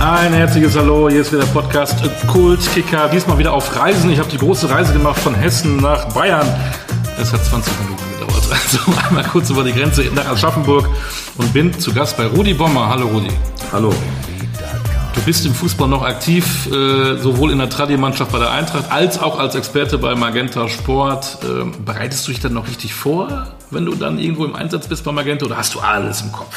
Ein herzliches Hallo, hier ist wieder der Podcast Kult Kicker. Diesmal wieder auf Reisen. Ich habe die große Reise gemacht von Hessen nach Bayern. Es hat 20 Minuten gedauert. Also einmal kurz über die Grenze nach Aschaffenburg und bin zu Gast bei Rudi Bommer. Hallo Rudi. Hallo. Du bist im Fußball noch aktiv, äh, sowohl in der Tradi-Mannschaft bei der Eintracht als auch als Experte bei Magenta Sport. Ähm, bereitest du dich dann noch richtig vor, wenn du dann irgendwo im Einsatz bist bei Magenta oder hast du alles im Kopf?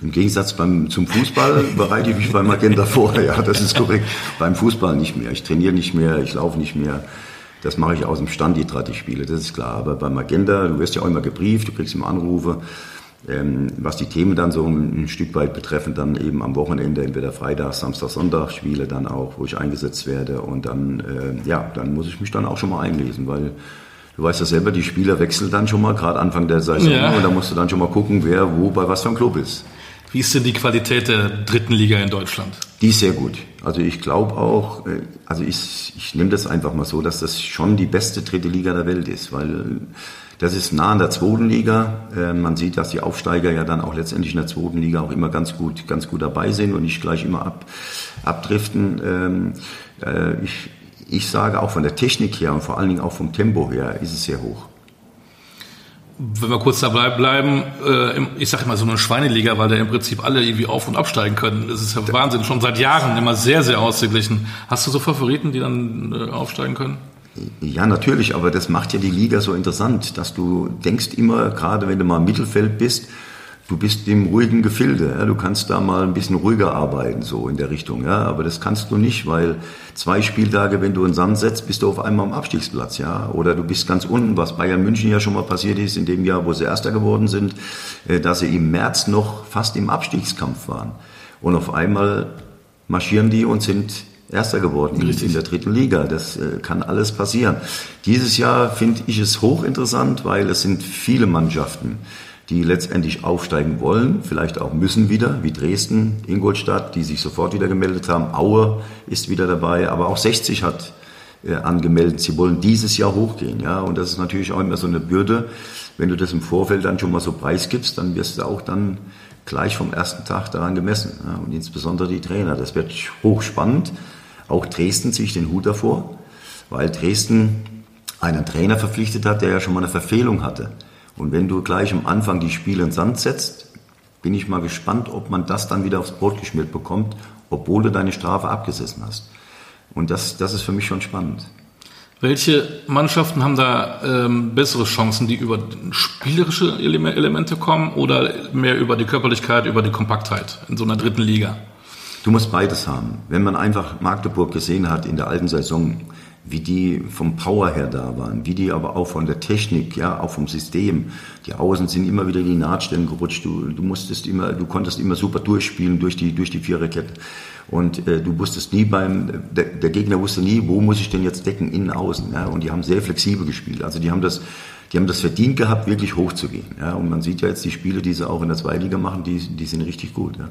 Im Gegensatz beim, zum Fußball bereite ich mich beim Magenta vor. Ja, das ist korrekt. Beim Fußball nicht mehr. Ich trainiere nicht mehr, ich laufe nicht mehr. Das mache ich aus dem Stand, die Tradi-Spiele, das ist klar. Aber beim Magenta, du wirst ja auch immer gebrieft, du kriegst immer Anrufe. Ähm, was die Themen dann so ein Stück weit betreffen, dann eben am Wochenende, entweder Freitag, Samstag, Sonntag Spiele dann auch, wo ich eingesetzt werde. Und dann, äh, ja, dann muss ich mich dann auch schon mal einlesen, weil du weißt ja selber, die Spieler wechseln dann schon mal, gerade Anfang der Saison. Ja. Und da musst du dann schon mal gucken, wer wo bei was für einem Club ist. Wie ist denn die Qualität der dritten Liga in Deutschland? Die ist sehr gut. Also ich glaube auch, äh, also ich, ich nehme das einfach mal so, dass das schon die beste dritte Liga der Welt ist, weil das ist nah an der zweiten Liga. Äh, man sieht, dass die Aufsteiger ja dann auch letztendlich in der zweiten Liga auch immer ganz gut, ganz gut dabei sind und nicht gleich immer ab, abdriften. Ähm, äh, ich, ich sage auch von der Technik her und vor allen Dingen auch vom Tempo her ist es sehr hoch wenn wir kurz dabei bleiben, äh, ich sage immer so eine Schweineliga, weil da im Prinzip alle irgendwie auf- und absteigen können. Das ist ja Wahnsinn, schon seit Jahren immer sehr, sehr ausgeglichen. Hast du so Favoriten, die dann äh, aufsteigen können? Ja, natürlich, aber das macht ja die Liga so interessant, dass du denkst immer, gerade wenn du mal im Mittelfeld bist, du bist im ruhigen Gefilde. Ja? Du kannst da mal ein bisschen ruhiger arbeiten, so in der Richtung. Ja? Aber das kannst du nicht, weil zwei Spieltage, wenn du in Sand setzt, bist du auf einmal am Abstiegsplatz. Ja? Oder du bist ganz unten, was Bayern München ja schon mal passiert ist, in dem Jahr, wo sie Erster geworden sind, äh, dass sie im März noch fast im Abstiegskampf waren. Und auf einmal marschieren die und sind Erster geworden in, in der dritten Liga. Das äh, kann alles passieren. Dieses Jahr finde ich es hochinteressant, weil es sind viele Mannschaften, die letztendlich aufsteigen wollen, vielleicht auch müssen wieder, wie Dresden, Ingolstadt, die sich sofort wieder gemeldet haben. Aue ist wieder dabei, aber auch 60 hat äh, angemeldet, sie wollen dieses Jahr hochgehen. Ja, und das ist natürlich auch immer so eine Bürde. Wenn du das im Vorfeld dann schon mal so preisgibst, dann wirst du auch dann gleich vom ersten Tag daran gemessen. Ja, und insbesondere die Trainer. Das wird hochspannend. Auch Dresden ziehe ich den Hut davor, weil Dresden einen Trainer verpflichtet hat, der ja schon mal eine Verfehlung hatte. Und wenn du gleich am Anfang die Spiele in Sand setzt, bin ich mal gespannt, ob man das dann wieder aufs Brot geschmiert bekommt, obwohl du deine Strafe abgesessen hast. Und das, das ist für mich schon spannend. Welche Mannschaften haben da ähm, bessere Chancen, die über spielerische Elemente kommen oder mehr über die Körperlichkeit, über die Kompaktheit in so einer dritten Liga? Du musst beides haben. Wenn man einfach Magdeburg gesehen hat in der alten Saison, wie die vom Power her da waren, wie die aber auch von der Technik, ja, auch vom System. Die Außen sind immer wieder in die Nahtstellen gerutscht. Du, du musstest immer, du konntest immer super durchspielen durch die, durch die Viererkette. Und äh, du wusstest nie beim, der, der, Gegner wusste nie, wo muss ich denn jetzt decken, innen, außen. Ja? Und die haben sehr flexibel gespielt. Also die haben das, die haben das verdient gehabt, wirklich hochzugehen. Ja? Und man sieht ja jetzt die Spiele, die sie auch in der Zweitliga machen, die, die sind richtig gut. Ja?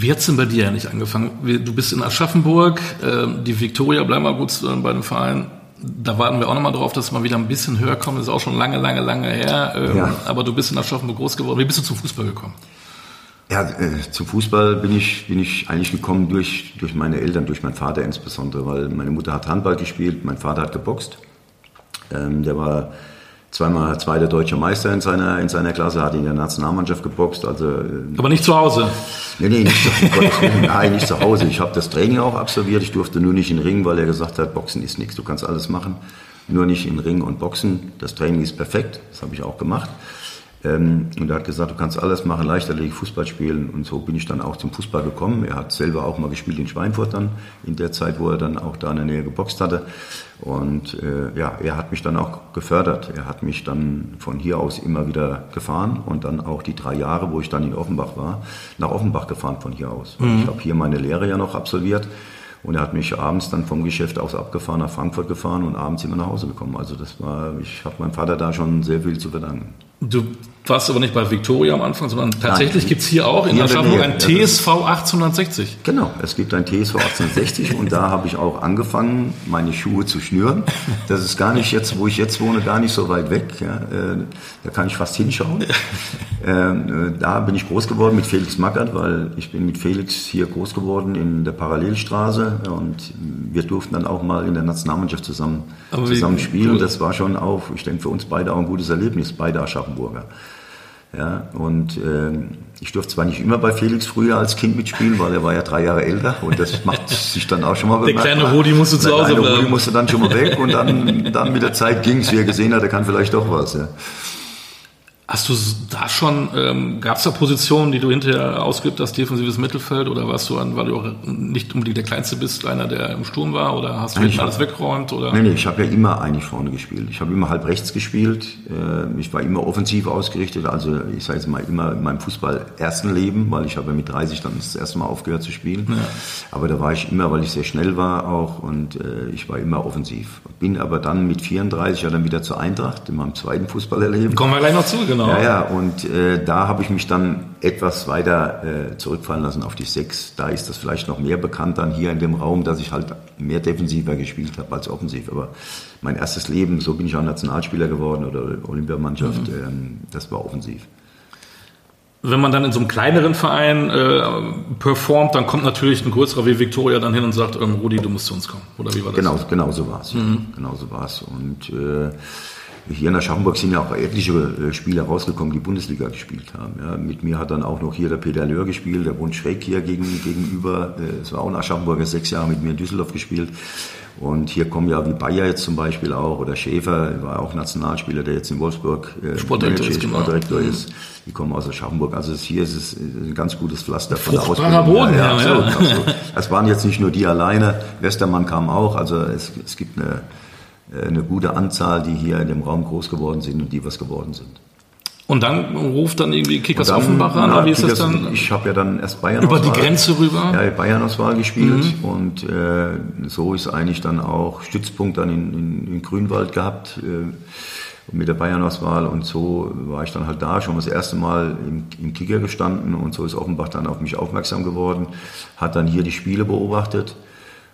Wie hat es denn bei dir eigentlich angefangen? Du bist in Aschaffenburg, ähm, die Viktoria, bleib mal gut bei dem Verein. Da warten wir auch nochmal drauf, dass es mal wieder ein bisschen höher kommt. Das ist auch schon lange, lange, lange her. Ähm, ja. Aber du bist in Aschaffenburg groß geworden. Wie bist du zum Fußball gekommen? Ja, äh, zum Fußball bin ich, bin ich eigentlich gekommen durch, durch meine Eltern, durch meinen Vater insbesondere, weil meine Mutter hat Handball gespielt, mein Vater hat geboxt. Ähm, der war zweimal zweiter deutscher Meister in seiner, in seiner Klasse, hat in der Nationalmannschaft geboxt. Also, äh, Aber nicht zu Hause? Nee, nee, nicht zu, nein, nicht zu Hause. Ich habe das Training auch absolviert. Ich durfte nur nicht in den Ring, weil er gesagt hat, Boxen ist nichts, du kannst alles machen. Nur nicht in Ring und Boxen. Das Training ist perfekt, das habe ich auch gemacht. Ähm, und er hat gesagt, du kannst alles machen, Leichtathletik, Fußball spielen. Und so bin ich dann auch zum Fußball gekommen. Er hat selber auch mal gespielt in Schweinfurt dann, in der Zeit, wo er dann auch da in der Nähe geboxt hatte. Und äh, ja, er hat mich dann auch gefördert. Er hat mich dann von hier aus immer wieder gefahren und dann auch die drei Jahre, wo ich dann in Offenbach war, nach Offenbach gefahren von hier aus. Mhm. Ich habe hier meine Lehre ja noch absolviert Und er hat mich abends dann vom Geschäft aus abgefahren, nach Frankfurt gefahren und abends immer nach Hause gekommen. Also das war, ich habe meinem Vater da schon sehr viel zu verdanken. Du warst aber nicht bei Victoria am Anfang, sondern tatsächlich gibt es hier auch in Aschaffenburg ein TSV 1860. Genau, es gibt ein TSV 1860 und da habe ich auch angefangen, meine Schuhe zu schnüren. Das ist gar nicht jetzt, wo ich jetzt wohne, gar nicht so weit weg. Ja. Äh, da kann ich fast hinschauen. Ähm, äh, da bin ich groß geworden mit Felix Mackert, weil ich bin mit Felix hier groß geworden in der Parallelstraße und wir durften dann auch mal in der Nationalmannschaft zusammen, zusammen spielen. Das war schon auch, ich denke, für uns beide auch ein gutes Erlebnis, beide Aschaffenburger. Ja, und äh, ich durfte zwar nicht immer bei Felix früher als Kind mitspielen, weil er war ja drei Jahre älter und das macht sich dann auch schon mal bemerkbar. Der kleine Rudi musste zu Hause bleiben. Der Rudi musste dann schon mal weg und dann, dann mit der Zeit ging es, wie er gesehen hat, er kann vielleicht doch was. Ja. Hast du da schon, ähm, gab es da Positionen, die du hinterher ausgeübt hast, defensives Mittelfeld, oder warst du, an, weil du auch nicht unbedingt der Kleinste bist, einer, der im Sturm war, oder hast du hinten alles weggeräumt? Oder? Nee, nee, ich habe ja immer eigentlich vorne gespielt. Ich habe immer halb rechts gespielt. Äh, ich war immer offensiv ausgerichtet, also ich sage jetzt mal immer in meinem Fußball ersten Leben, weil ich habe ja mit 30 dann das erste Mal aufgehört zu spielen. Ja. Aber da war ich immer, weil ich sehr schnell war auch und äh, ich war immer offensiv. Bin aber dann mit 34 ja dann wieder zur Eintracht in meinem zweiten Fußballerleben. Kommen wir gleich noch zu, genau genau. Ja, ja, und äh, da habe ich mich dann etwas weiter äh, zurückfallen lassen auf die Sechs. Da ist das vielleicht noch mehr bekannt dann hier in dem Raum, dass ich halt mehr defensiver gespielt habe als offensiv. Aber mein erstes Leben, so bin ich auch Nationalspieler geworden oder Olympiamannschaft, mhm. ähm, das war offensiv wenn man dann in so einem kleineren Verein äh, performt, dann kommt natürlich ein größerer wie Victoria dann hin und sagt, ähm, Rudi, du musst zu uns kommen. Oder wie war das? Genau, genau so war es. Mhm. Genau so war es. Und äh, hier in Aschaffenburg sind ja auch etliche äh, Spieler rausgekommen, die Bundesliga gespielt haben. Ja, mit mir hat dann auch noch hier der Peter Löhr gespielt, der wohnt schräg hier gegen, gegenüber. Äh, es war auch ein Aschaffenburger, sechs Jahre mit mir in Düsseldorf gespielt. Und hier kommen ja wie Bayer jetzt zum Beispiel auch, oder Schäfer, war auch Nationalspieler, der jetzt in Wolfsburg äh, Sportdirektor, ist, genau. Sportdirektor genau. ist. Die kommen aus Aschaffenburg. Also hier ist es ein ganz gutes Pflaster von der Ausbildung. Boden, ja, ja, ja. Absolut, absolut. Es waren jetzt nicht nur die alleine, Westermann kam auch, also es, es gibt eine äh, eine gute Anzahl, die hier in dem Raum groß geworden sind und die was geworden sind. Und dann ruft dann irgendwie Kickers dann, Offenbach an, na, wie ist Kickers, das dann? Ich habe ja dann erst Bayern Über die Grenze rüber? Ja, Bayern-Auswahl gespielt mhm. und äh, so ist eigentlich dann auch Stützpunkt dann in, in, in Grünwald gehabt äh, mit der Bayern-Auswahl und so war ich dann halt da, schon das erste Mal im, im Kicker gestanden und so ist Offenbach dann auf mich aufmerksam geworden, hat dann hier die Spiele beobachtet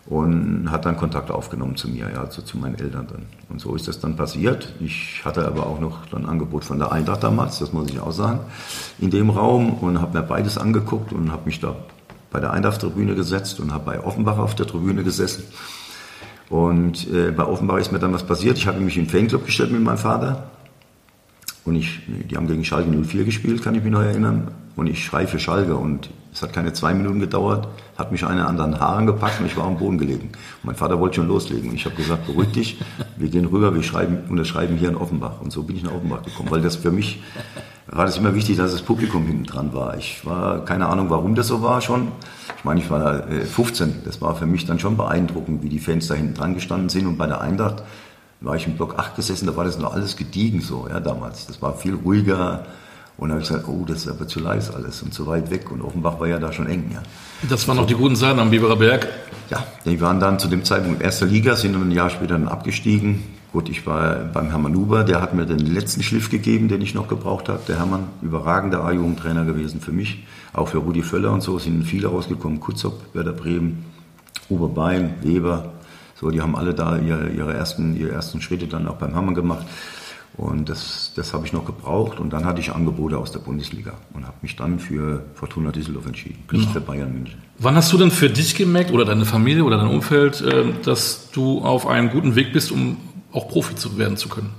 und hat dann Kontakt aufgenommen zu mir, ja, also zu meinen Eltern dann. Und so ist das dann passiert. Ich hatte aber auch noch ein Angebot von der Eintracht damals, das muss ich auch sagen, in dem Raum und habe mir beides angeguckt und habe mich da bei der Eintracht-Tribüne gesetzt und habe bei Offenbach auf der Tribüne gesessen. Und äh, bei Offenbach ist mir dann was passiert. Ich habe mich in den Fanclub gestellt mit meinem Vater. Und ich, die haben gegen Schalke 04 gespielt, kann ich mich noch erinnern. Und ich schreie für Schalke und es hat keine zwei Minuten gedauert, hat mich einer an den Haaren gepackt und ich war am Boden gelegen. Mein Vater wollte schon loslegen. Ich habe gesagt, beruhig dich, wir gehen rüber, wir schreiben, unterschreiben hier in Offenbach. Und so bin ich nach Offenbach gekommen, weil das für mich war das immer wichtig, dass das Publikum hinten dran war. Ich war, keine Ahnung, warum das so war schon. Ich meine, ich war 15. Äh, das war für mich dann schon beeindruckend, wie die Fans da hinten dran gestanden sind. Und bei der Eintracht war ich im Block 8 gesessen, da war das noch alles gediegen so, ja, damals. Das war viel ruhiger, und dann habe ich gesagt, oh, das ist aber zu leise alles und zu weit weg. Und Offenbach war ja da schon eng. Ja. Das waren noch die guten Zeiten am Biberer Berg. Ja, die waren dann zu dem Zeitpunkt in erster Liga, sind dann ein Jahr später dann abgestiegen. Gut, ich war beim Hermann Huber, der hat mir den letzten Schliff gegeben, den ich noch gebraucht habe. Der Hermann, überragender A-Jugendtrainer gewesen für mich. Auch für Rudi Völler und so sind viele rausgekommen. Kutzop, Werder Bremen, Oberbein, Weber. So, die haben alle da ihre, ihre, ersten, ihre ersten Schritte dann auch beim Hermann gemacht. Und das, das habe ich noch gebraucht. Und dann hatte ich Angebote aus der Bundesliga und habe mich dann für Fortuna Düsseldorf entschieden, nicht für Bayern München. Wann hast du denn für dich gemerkt oder deine Familie oder dein Umfeld, ähm, dass du auf einem guten Weg bist, um auch Profi zu werden zu können?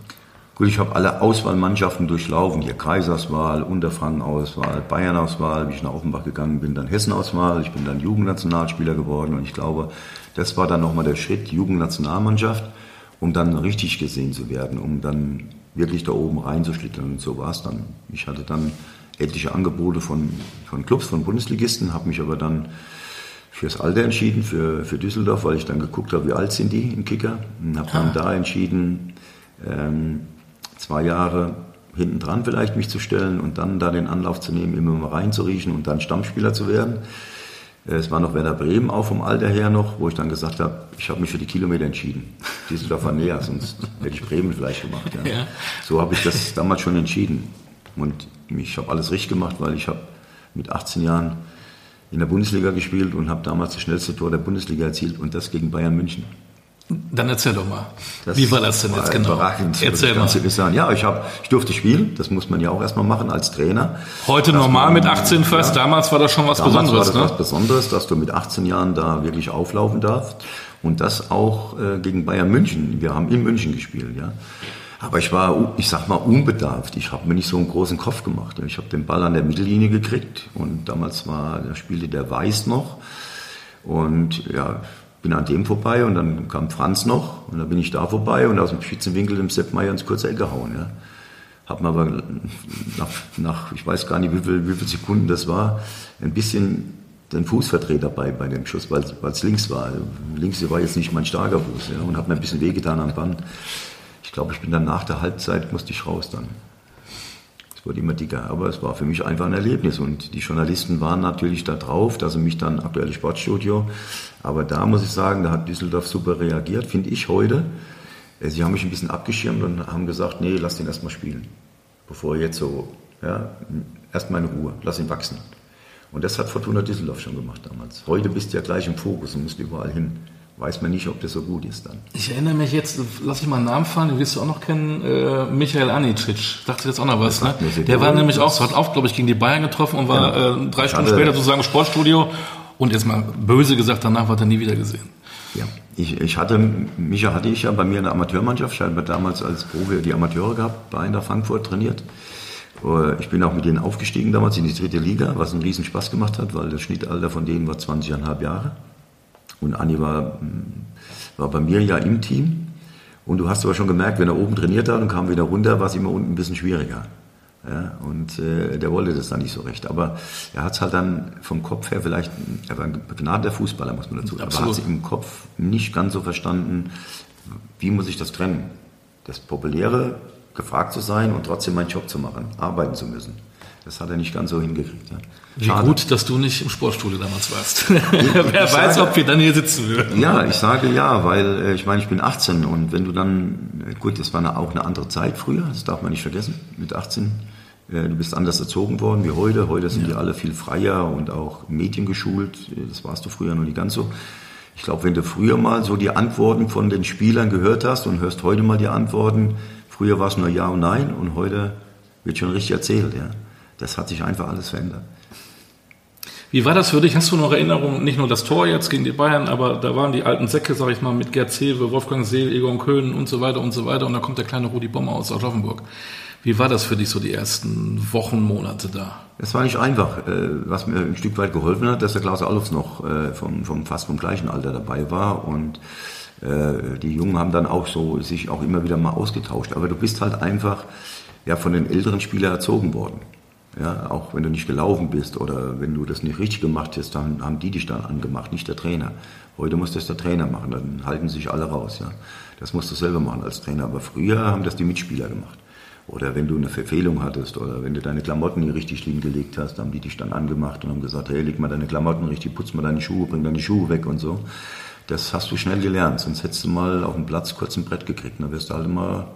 Gut, ich habe alle Auswahlmannschaften durchlaufen. Hier Kaiserswahl, Unterfranken-Auswahl, Bayern-Auswahl, wie ich nach Offenbach gegangen bin, dann Hessen-Auswahl. Ich bin dann Jugendnationalspieler geworden und ich glaube, das war dann nochmal der Schritt, Jugendnationalmannschaft, um dann richtig gesehen zu werden, um dann wirklich da oben reinzuschlittern. Und so war es dann. Ich hatte dann etliche Angebote von, von Clubs, von Bundesligisten, habe mich aber dann fürs Alter entschieden, für, für Düsseldorf, weil ich dann geguckt habe, wie alt sind die im Kicker. Und habe dann ah. da entschieden, ähm, zwei Jahre hinten dran vielleicht mich zu stellen und dann da den Anlauf zu nehmen, immer mal reinzuriechen und dann Stammspieler zu werden. Es war noch Werder Bremen auch vom Alter her noch, wo ich dann gesagt habe, ich habe mich für die Kilometer entschieden. Düsseldorf war näher, sonst hätte ich Bremen vielleicht gemacht. Ja. Ja. So habe ich das damals schon entschieden. Und ich habe alles richtig gemacht, weil ich habe mit 18 Jahren in der Bundesliga gespielt und habe damals das schnellste Tor der Bundesliga erzielt und das gegen Bayern München. Dann erzähl doch mal. Das Wie war das denn jetzt genau? Überraschend, erzähl mal. Sagen. Ja, ich, hab, ich durfte spielen. Das muss man ja auch erstmal machen als Trainer. Heute normal man, mit 18 fest. Ja, damals war das schon was damals Besonderes. War das ne? was Besonderes, dass du mit 18 Jahren da wirklich auflaufen darfst. Und das auch äh, gegen Bayern München. Wir haben in München gespielt. Ja. Aber ich war, ich sag mal, unbedarft. Ich habe mir nicht so einen großen Kopf gemacht. Ich habe den Ball an der Mittellinie gekriegt und damals war, da spielte der Weiß noch. Und ja, bin an dem vorbei und dann kam Franz noch und dann bin ich da vorbei und aus dem Spitzenwinkel dem Sepp Meier ins kurze Eck gehauen. Ja. Hab mir aber nach, nach, ich weiß gar nicht, wie viele wie viel Sekunden das war, ein bisschen den Fuß verdreht dabei bei dem Schuss, weil es links war. Links war jetzt nicht mein starker Fuß ja, und hat mir ein bisschen wehgetan am Band. Ich glaube, ich bin dann nach der Halbzeit, musste ich raus dann wurde immer dicker. Aber es war für mich einfach ein Erlebnis. Und die Journalisten waren natürlich da drauf, dass sie mich dann aktuelle Sportstudio. Aber da muss ich sagen, da hat Düsseldorf super reagiert, finde ich heute. Äh, sie haben mich ein bisschen abgeschirmt und haben gesagt, nee, lass den erstmal spielen. Bevor jetzt so, ja, erstmal in Ruhe, lass ihn wachsen. Und das hat Fortuna Düsseldorf schon gemacht damals. Heute bist du ja gleich im Fokus und musst überall hin weiß man nicht, ob das so gut ist dann. Ich erinnere mich jetzt, lass ich mal einen Namen fallen, den wirst du auch noch kennen, äh, Michael Anicic. Dachte jetzt auch noch was, ne? Der war nämlich auch, so hat auch, glaube ich, gegen die Bayern getroffen und war ja. äh, drei Stunden später sozusagen im Sportstudio und jetzt mal böse gesagt, danach war er nie wieder gesehen. Ja, ich, ich hatte, Micha hatte ich ja bei mir in der Amateurmannschaft, ich habe damals als Profi die Amateure gehabt, bei Eintracht Frankfurt trainiert. Äh, ich bin auch mit denen aufgestiegen damals in die dritte Liga, was einen riesen Spaß gemacht hat, weil das Schnittalter von denen war 20,5 Jahre. Und Anni war, war bei mir ja im Team. Und du hast aber schon gemerkt, wenn er oben trainiert hat und kam wieder runter, war es immer unten ein bisschen schwieriger. Ja, und äh, der wollte das dann nicht so recht. Aber er hat es halt dann vom Kopf her vielleicht, er war ein begnadeter Fußballer, muss man dazu sagen, aber hat es im Kopf nicht ganz so verstanden, wie muss ich das trennen? Das Populäre, gefragt zu sein und trotzdem meinen Job zu machen, arbeiten zu müssen. Das hat er nicht ganz so hingekriegt. Ja. Wie gut, dass du nicht im Sportstudio damals warst. Wer weiß, sage, ob wir dann hier sitzen würden. Ja, ich sage ja, weil äh, ich meine, ich bin 18 und wenn du dann, äh, gut, das war eine, auch eine andere Zeit früher, das darf man nicht vergessen, mit 18. Äh, du bist anders erzogen worden wie heute. Heute sind ja. die alle viel freier und auch mediengeschult. Das warst du früher noch nicht ganz so. Ich glaube, wenn du früher mal so die Antworten von den Spielern gehört hast und hörst heute mal die Antworten, früher war es nur Ja und Nein und heute wird schon richtig erzählt. Ja. Das hat sich einfach alles verändert. Wie war das für dich? Hast du noch Erinnerungen, nicht nur das Tor jetzt gegen die Bayern, aber da waren die alten Säcke, sag ich mal, mit Gerd Zewe, Wolfgang Seel, Egon Köhn und so weiter und so weiter und da kommt der kleine Rudi Bommer aus Aschaffenburg. Wie war das für dich so die ersten Wochen, Monate da? Es war nicht einfach. Äh, was mir ein Stück weit geholfen hat, dass der Klaus Alofs noch äh, vom, vom, fast vom gleichen Alter dabei war und äh, die Jungen haben dann auch so sich auch immer wieder mal ausgetauscht. Aber du bist halt einfach ja, von den älteren Spielern erzogen worden. Ja, auch wenn du nicht gelaufen bist oder wenn du das nicht richtig gemacht hast, dann haben die dich dann angemacht, nicht der Trainer. Heute muss das der Trainer machen, dann halten sich alle raus. Ja. Das musst du selber machen als Trainer. Aber früher haben das die Mitspieler gemacht. Oder wenn du eine Verfehlung hattest oder wenn du deine Klamotten nicht richtig hingelegt hast, haben die dich dann angemacht und haben gesagt, hey, leg mal deine Klamotten richtig, putz mal deine Schuhe, bring deine Schuhe weg und so. Das hast du schnell gelernt, sonst hättest du mal auf dem Platz kurz ein Brett gekriegt. Dann wirst du halt immer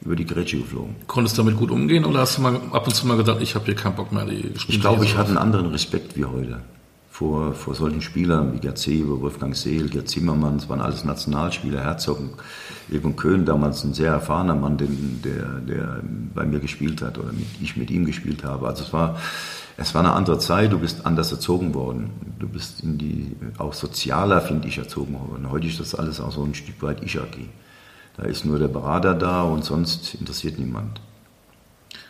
über die Grätsche geflogen. Konntest du damit gut umgehen oder hast du mal ab und zu mal gedacht, ich habe hier keinen Bock mehr? Die ich glaube, ich hatte einen anderen Respekt wie heute vor, vor solchen Spielern wie Gerd Zebe, Wolfgang Seel, Gerd Zimmermann, das waren alles Nationalspieler, Herzog, Egon Köhn, damals ein sehr erfahrener Mann, den, der, der bei mir gespielt hat oder mit, ich mit ihm gespielt habe. Also es war, es war eine andere Zeit, du bist anders erzogen worden. Du bist in die, auch sozialer, finde ich, erzogen worden. Heute ist das alles auch so ein Stück weit Ich-AG. Da ist nur der Berater da und sonst interessiert niemand.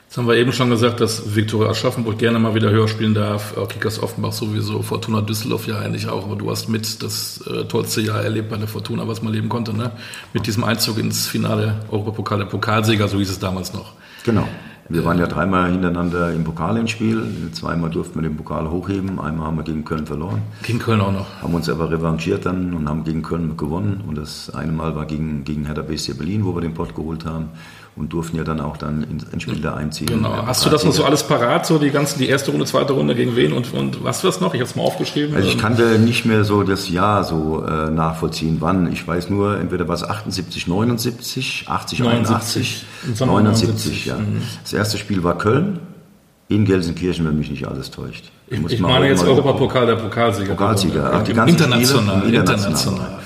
Jetzt haben wir eben schon gesagt, dass Viktoria Aschaffenburg gerne mal wieder höher spielen darf. Kickers Offenbach sowieso, Fortuna Düsseldorf ja eigentlich auch. Aber du hast mit das äh, tollste Jahr erlebt bei der Fortuna, was man leben konnte, ne? Mit diesem Einzug ins Finale Europapokal, der Pokalsieger, so hieß es damals noch. Genau. Wir waren ja dreimal hintereinander im Pokal im Spiel. Zweimal durften wir den Pokal hochheben. Einmal haben wir gegen Köln verloren. Gegen Köln auch noch. Haben uns aber revanchiert dann und haben gegen Köln gewonnen. Und das eine Mal war gegen, gegen Hertha BSC Berlin, wo wir den Pott geholt haben. Und durften ja dann auch dann ins Endspiel da einziehen. Genau. Hast du das noch so alles parat, so die ganzen, die erste Runde, zweite Runde gegen wen und, und was das noch? Ich habe es mal aufgeschrieben. Also ich kannte nicht mehr so das Jahr so äh, nachvollziehen, wann. Ich weiß nur, entweder war es 78, 79, 80, 79, 81, 79, ja. Mhm. Das erste Spiel war Köln. In Gelsenkirchen, wenn mich nicht alles täuscht. Ich, ich meine jetzt Europapokal, der Pokalsieger. Pokalsieger. Ach, die ganzen international, Spiele, international. international.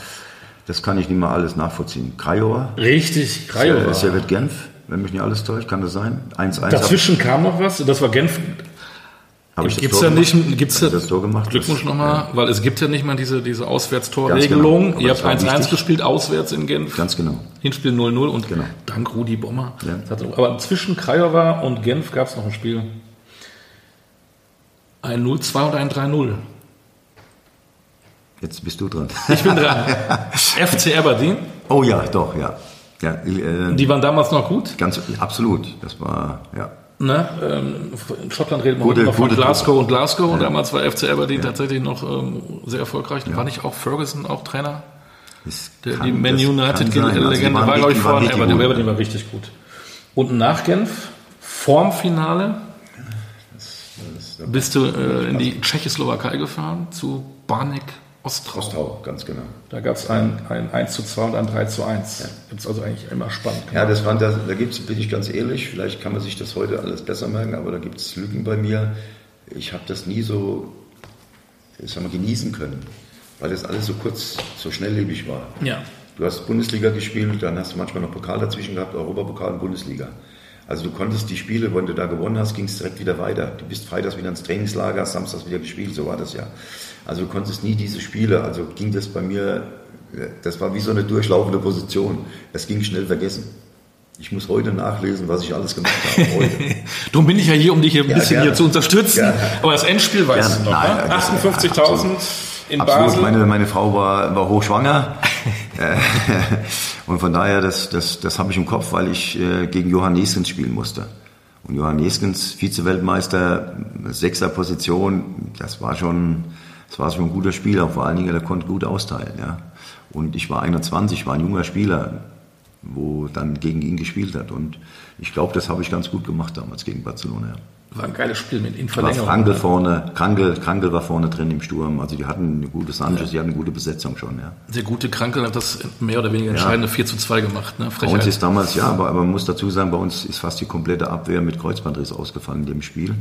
Das kann ich nicht mal alles nachvollziehen. Krajowa. Richtig, Krajowa. Servet Genf, wenn mich nicht alles täuscht, kann das sein? 1-1. Dazwischen kam noch was, das war Genf. Habe ich gibt's ja nicht, gibt's ja, das Tor gemacht? Glückwunsch nochmal, ja. weil es gibt ja nicht mal diese, diese Auswärtstorregelung. Genau. Ihr habt 1-1 gespielt, auswärts in Genf. Ganz genau. Hinspiel 0-0 und genau. dank Rudi Bommer. Ja. Aber zwischen Krajowa und Genf gab es noch ein Spiel. Ein 0-2 und ein 3-0. Jetzt bist du dran. Ich bin dran. FC Aberdeen. Oh ja, doch, ja. ja äh, die waren damals noch gut? Ganz, absolut. Das war, ja. Ne? Ähm, in Schottland redet man gute, immer von Glasgow und Glasgow ja. und damals war FC Aberdeen ja. tatsächlich noch ähm, sehr erfolgreich. Ja. War nicht auch Ferguson auch Trainer? Der, kann, die Man United-Legende war, glaube ich, vor Aberdeen. Aberdeen war richtig gut. Und nach Genf, vorm Finale, das, das, bist du äh, in die Tschechoslowakei gefahren zu Barnik Ostrau. Ostrau, ganz genau. Da gab es ein, ein 1 zu 2 und ein 3 zu 1. Ja. Gibt es also eigentlich immer spannend. Ja, das waren, da, da gibt es, bin ich ganz ehrlich, vielleicht kann man sich das heute alles besser merken, aber da gibt es Lücken bei mir. Ich habe das nie so sagen wir, genießen können, weil das alles so kurz, so schnelllebig war. Ja. Du hast Bundesliga gespielt, dann hast du manchmal noch Pokal dazwischen gehabt, Europapokal und Bundesliga. Also du konntest die Spiele, wenn du da gewonnen hast, ging es direkt wieder weiter. Du bist freitags wieder ins Trainingslager, samstags wieder gespielt, so war das ja. Also du konntest nie diese Spiele, also ging das bei mir, das war wie so eine durchlaufende Position. Es ging schnell vergessen. Ich muss heute nachlesen, was ich alles gemacht habe. Heute. Darum bin ich ja hier, um dich hier ein ja, bisschen hier zu unterstützen. Gerne. Aber das Endspiel weißt du noch, ne? 58.000 in absolut. Basel. Meine, meine Frau war, war hochschwanger. Äh, und von daher, das, das, das habe ich im Kopf, weil ich äh, gegen Johann Neskens spielen musste. Und Johann Neskens, Vize-Weltmeister, sechster Position, das war schon, das war schon ein guter Spieler, vor allen Dingen, der konnte gut austeilen. Ja. Und ich war 21, war ein junger Spieler, wo dann gegen ihn gespielt hat. Und ich glaube, das habe ich ganz gut gemacht damals gegen Barcelona. Ja. War ein geiles Spiel mit in Verlängerung. War Frankl vorne, Krankel, Krankel war vorne drin im Sturm. Also die hatten eine gute Sanchez, ja. die hatten eine gute Besetzung schon. Ja. Der gute Krankel hat das mehr oder weniger entscheidende ja. 4 zu 2 gemacht. Ne? Bei uns ist damals, ja, aber, aber man muss dazu sagen, bei uns ist fast die komplette Abwehr mit Kreuzbandriss ausgefallen in dem Spiel.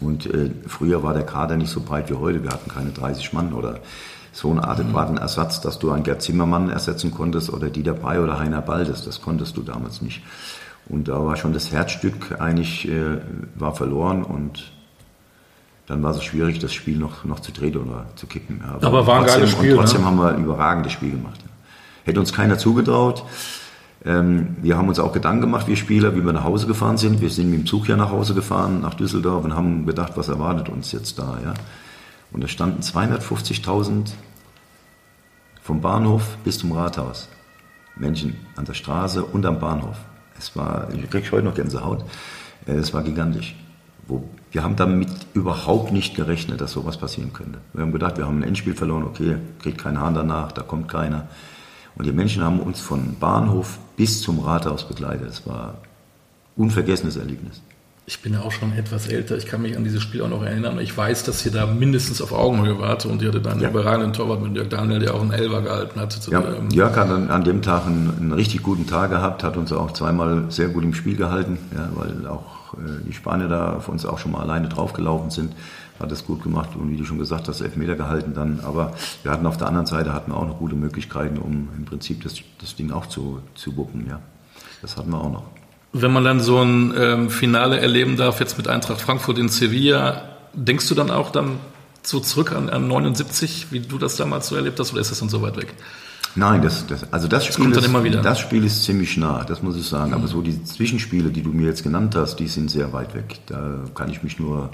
Und äh, früher war der Kader nicht so breit wie heute. Wir hatten keine 30 Mann oder so einen adäquaten mhm. Ersatz, dass du einen Gerd Zimmermann ersetzen konntest oder Dieter Brey oder Heiner Baldes. Das konntest du damals nicht. Und da war schon das Herzstück eigentlich äh, war verloren und dann war es schwierig, das Spiel noch, noch zu drehen oder zu kicken. Aber, Aber war ein trotzdem, geiles Spiel. Und trotzdem ne? haben wir ein überragendes Spiel gemacht. Hätte uns keiner zugetraut. Ähm, wir haben uns auch Gedanken gemacht, wir Spieler, wie wir nach Hause gefahren sind. Wir sind mit dem Zug ja nach Hause gefahren, nach Düsseldorf und haben gedacht, was erwartet uns jetzt da. Ja? Und da standen 250.000 vom Bahnhof bis zum Rathaus. Menschen an der Straße und am Bahnhof. Es war, ich kriege heute noch Gänsehaut. Äh, es war gigantisch. Wir haben damit überhaupt nicht gerechnet, dass sowas passieren könnte. Wir haben gedacht, wir haben ein Endspiel verloren, okay, kriegt kein Hahn danach, da kommt keiner. Und die Menschen haben uns von Bahnhof bis zum Rathaus begleitet. Es war ein unvergessenes Erlebnis. Ich bin ja auch schon etwas älter. Ich kann mich an dieses Spiel auch noch erinnern. Ich weiß, dass ihr da mindestens auf Augenhöhe wart und ihr hatte dann ja. überragenden Torwart mit Jörg Daniel, der auch einen Elfer gehalten hat. Ja, ähm, Jörg hat an, an, dem Tag einen, einen, richtig guten Tag gehabt, hat uns auch zweimal sehr gut im Spiel gehalten, ja, weil auch äh, die Spanier da auf uns auch schon mal alleine draufgelaufen sind. Hat das gut gemacht und wie du schon gesagt hast, Elfmeter gehalten dann. Aber wir hatten auf der anderen Seite hatten auch noch gute Möglichkeiten, um im Prinzip das, das Ding auch zu, zu wuppen. Ja. Das hatten wir auch noch. Wenn man dann so ein ähm, Finale erleben darf, jetzt mit Eintracht Frankfurt in Sevilla, denkst du dann auch dann so zurück an, an 79, wie du das damals so erlebt hast, oder ist das dann so weit weg? Nein, das, das, also das, das Spiel ist, das Spiel ist ziemlich nah, das muss ich sagen. Mhm. Aber so die Zwischenspiele, die du mir jetzt genannt hast, die sind sehr weit weg. Da kann ich mich nur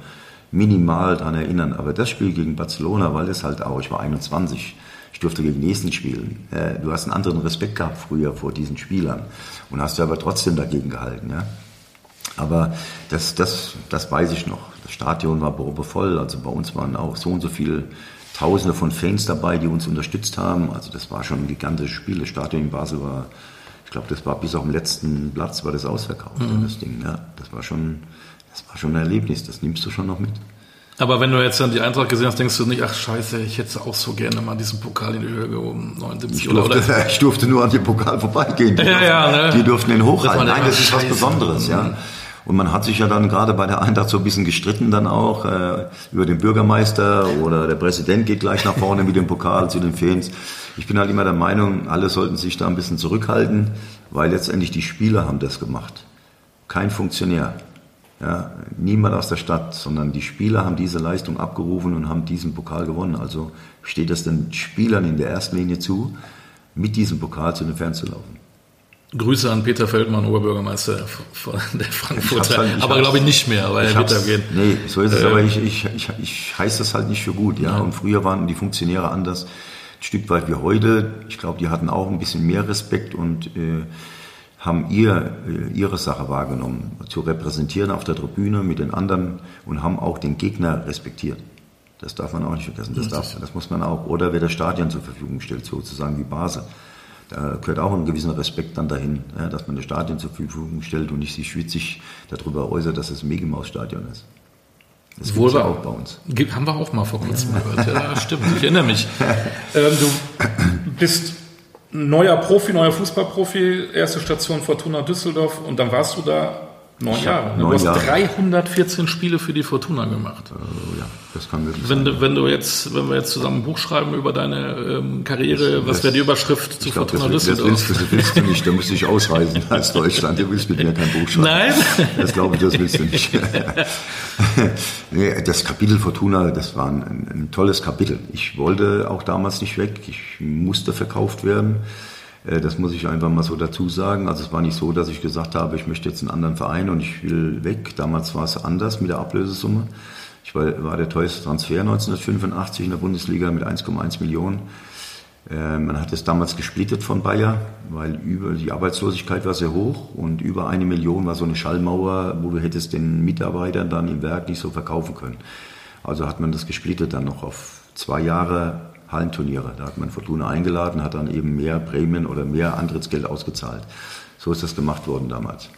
minimal dran erinnern. Aber das Spiel gegen Barcelona, weil es halt auch, ich war 21, ich durfte gegen Nächsten spielen. Du hast einen anderen Respekt gehabt früher vor diesen Spielern und hast ja aber trotzdem dagegen gehalten. Ja? Aber das, das, das weiß ich noch. Das Stadion war voll, also bei uns waren auch so und so viele Tausende von Fans dabei, die uns unterstützt haben. Also das war schon ein gigantisches Spiel. Das Stadion in Basel war ich glaube, das war bis auf den letzten Platz war das ausverkauft, mhm. das Ding. Ja, das war schon, das war schon ein Erlebnis. Das nimmst du schon noch mit. Aber wenn du jetzt dann die Eintracht gesehen hast, denkst du nicht, ach scheiße, ich hätte auch so gerne mal diesen Pokal in die Höhe gehoben, 79 ich durfte, oder? Ich durfte nur an dem Pokal vorbeigehen. Die, ja, ja, ne? die durften den hochhalten. Nein, das ist was Besonderes, ja. Mhm. Und man hat sich ja dann gerade bei der Eintracht so ein bisschen gestritten dann auch äh, über den Bürgermeister oder der Präsident geht gleich nach vorne mit dem Pokal zu den Fans. Ich bin halt immer der Meinung, alle sollten sich da ein bisschen zurückhalten, weil letztendlich die Spieler haben das gemacht. Kein Funktionär. Ja, niemand aus der Stadt, sondern die Spieler haben diese Leistung abgerufen und haben diesen Pokal gewonnen. Also steht es den Spielern in der ersten Linie zu, mit diesem Pokal zu den Fans zu laufen. Grüße an Peter Feldmann, Oberbürgermeister von der Frankfurter. Halt, aber glaube ich nicht mehr, weil er wird gehen. Nee, so ist es, äh, aber ich, ich, ich, ich heiße das halt nicht für gut. Ja? ja. Und früher waren die Funktionäre anders, ein Stück weit wie heute. Ich glaube, die hatten auch ein bisschen mehr Respekt und äh, haben ihr, äh, ihre Sache wahrgenommen, zu repräsentieren auf der Tribüne mit den anderen und haben auch den Gegner respektiert. Das darf man auch nicht vergessen. Das, darf, das muss man auch. Oder wer das Stadion zur Verfügung stellt, sozusagen wie Basel. Da gehört auch ein gewisser Respekt dann dahin, ja, dass man das Stadion zur Verfügung stellt und nicht sich schwitzig darüber äußert, dass es ein Megamaus-Stadion ist. Das Wohl auch bei uns. Haben wir auch mal vor kurzem gehört. Ja, stimmt. Ich erinnere mich. Ähm, du bist neuer Profi, neuer Fußballprofi, erste Station Fortuna Düsseldorf und dann warst du da Neun Jahre. Ne? Neun du hast Jahre. 314 Spiele für die Fortuna gemacht. Äh, ja, das kann wirklich wenn, sein. Wenn du jetzt, wenn wir jetzt zusammen ein Buch schreiben über deine ähm, Karriere, das, was wäre die Überschrift zu glaub, Fortuna das, Düsseldorf? Das willst, das willst du nicht, da müsste ich ausreisen als Deutschland. Du willst mit mir kein Buch schreiben. Nein? Das glaube ich, das willst du nicht. nee, das Kapitel Fortuna, das war ein, ein tolles Kapitel. Ich wollte auch damals nicht weg. Ich musste verkauft werden. Äh, das muss ich einfach mal so dazu sagen. Also es war nicht so, dass ich gesagt habe, ich möchte jetzt einen anderen Verein und ich will weg. Damals war es anders mit der Ablösesumme. Ich war, war der teuerste Transfer 1985 in der Bundesliga mit 1,1 Millionen. Äh, man hat es damals gesplittet von Bayer, weil über, die Arbeitslosigkeit war sehr hoch und über eine Million war so eine Schallmauer, wo du hättest den Mitarbeitern dann im Werk nicht so verkaufen können. Also hat man das gesplittet dann noch auf zwei Jahre Hallenturniere. Da hat man Fortuna eingeladen, hat dann eben mehr Prämien oder mehr Antrittsgeld ausgezahlt. So ist das gemacht worden damals.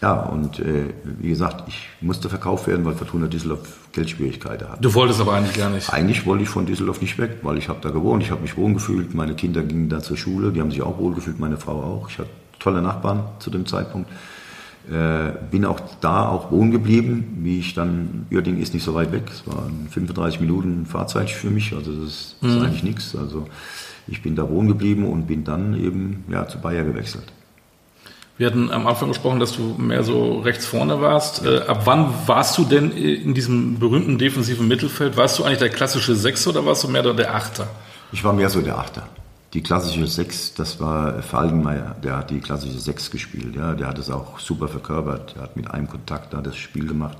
Ja, und äh, wie gesagt, ich musste verkauft werden, weil Fortuna Düsseldorf Geldschwierigkeiten hat. Du wolltest aber eigentlich gar nicht. Eigentlich wollte ich von Düsseldorf nicht weg, weil ich habe da gewohnt, ich habe mich wohl gefühlt, meine Kinder gingen da zur Schule, die haben sich auch wohl gefühlt, meine Frau auch. Ich hatte tolle Nachbarn zu dem Zeitpunkt. Äh, bin auch da auch wohnen geblieben, wie ich dann, Uerding ist nicht so weit weg, es waren 35 Minuten Fahrzeit für mich, also das ist, das ist mhm. eigentlich nichts. Also ich bin da wohnen geblieben und bin dann eben ja, zu Bayer gewechselt. Wir hatten am Anfang gesprochen, dass du mehr so rechts vorne warst. Äh, ab wann warst du denn in diesem berühmten defensiven Mittelfeld? Warst du eigentlich der klassische Sechser oder warst du mehr der Achter? Ich war mehr so der Achter. Die klassische Sechs, das war Falkenmeier, der hat die klassische Sechs gespielt. Ja, der hat es auch super verkörpert. Der hat mit einem Kontakt da das Spiel gemacht.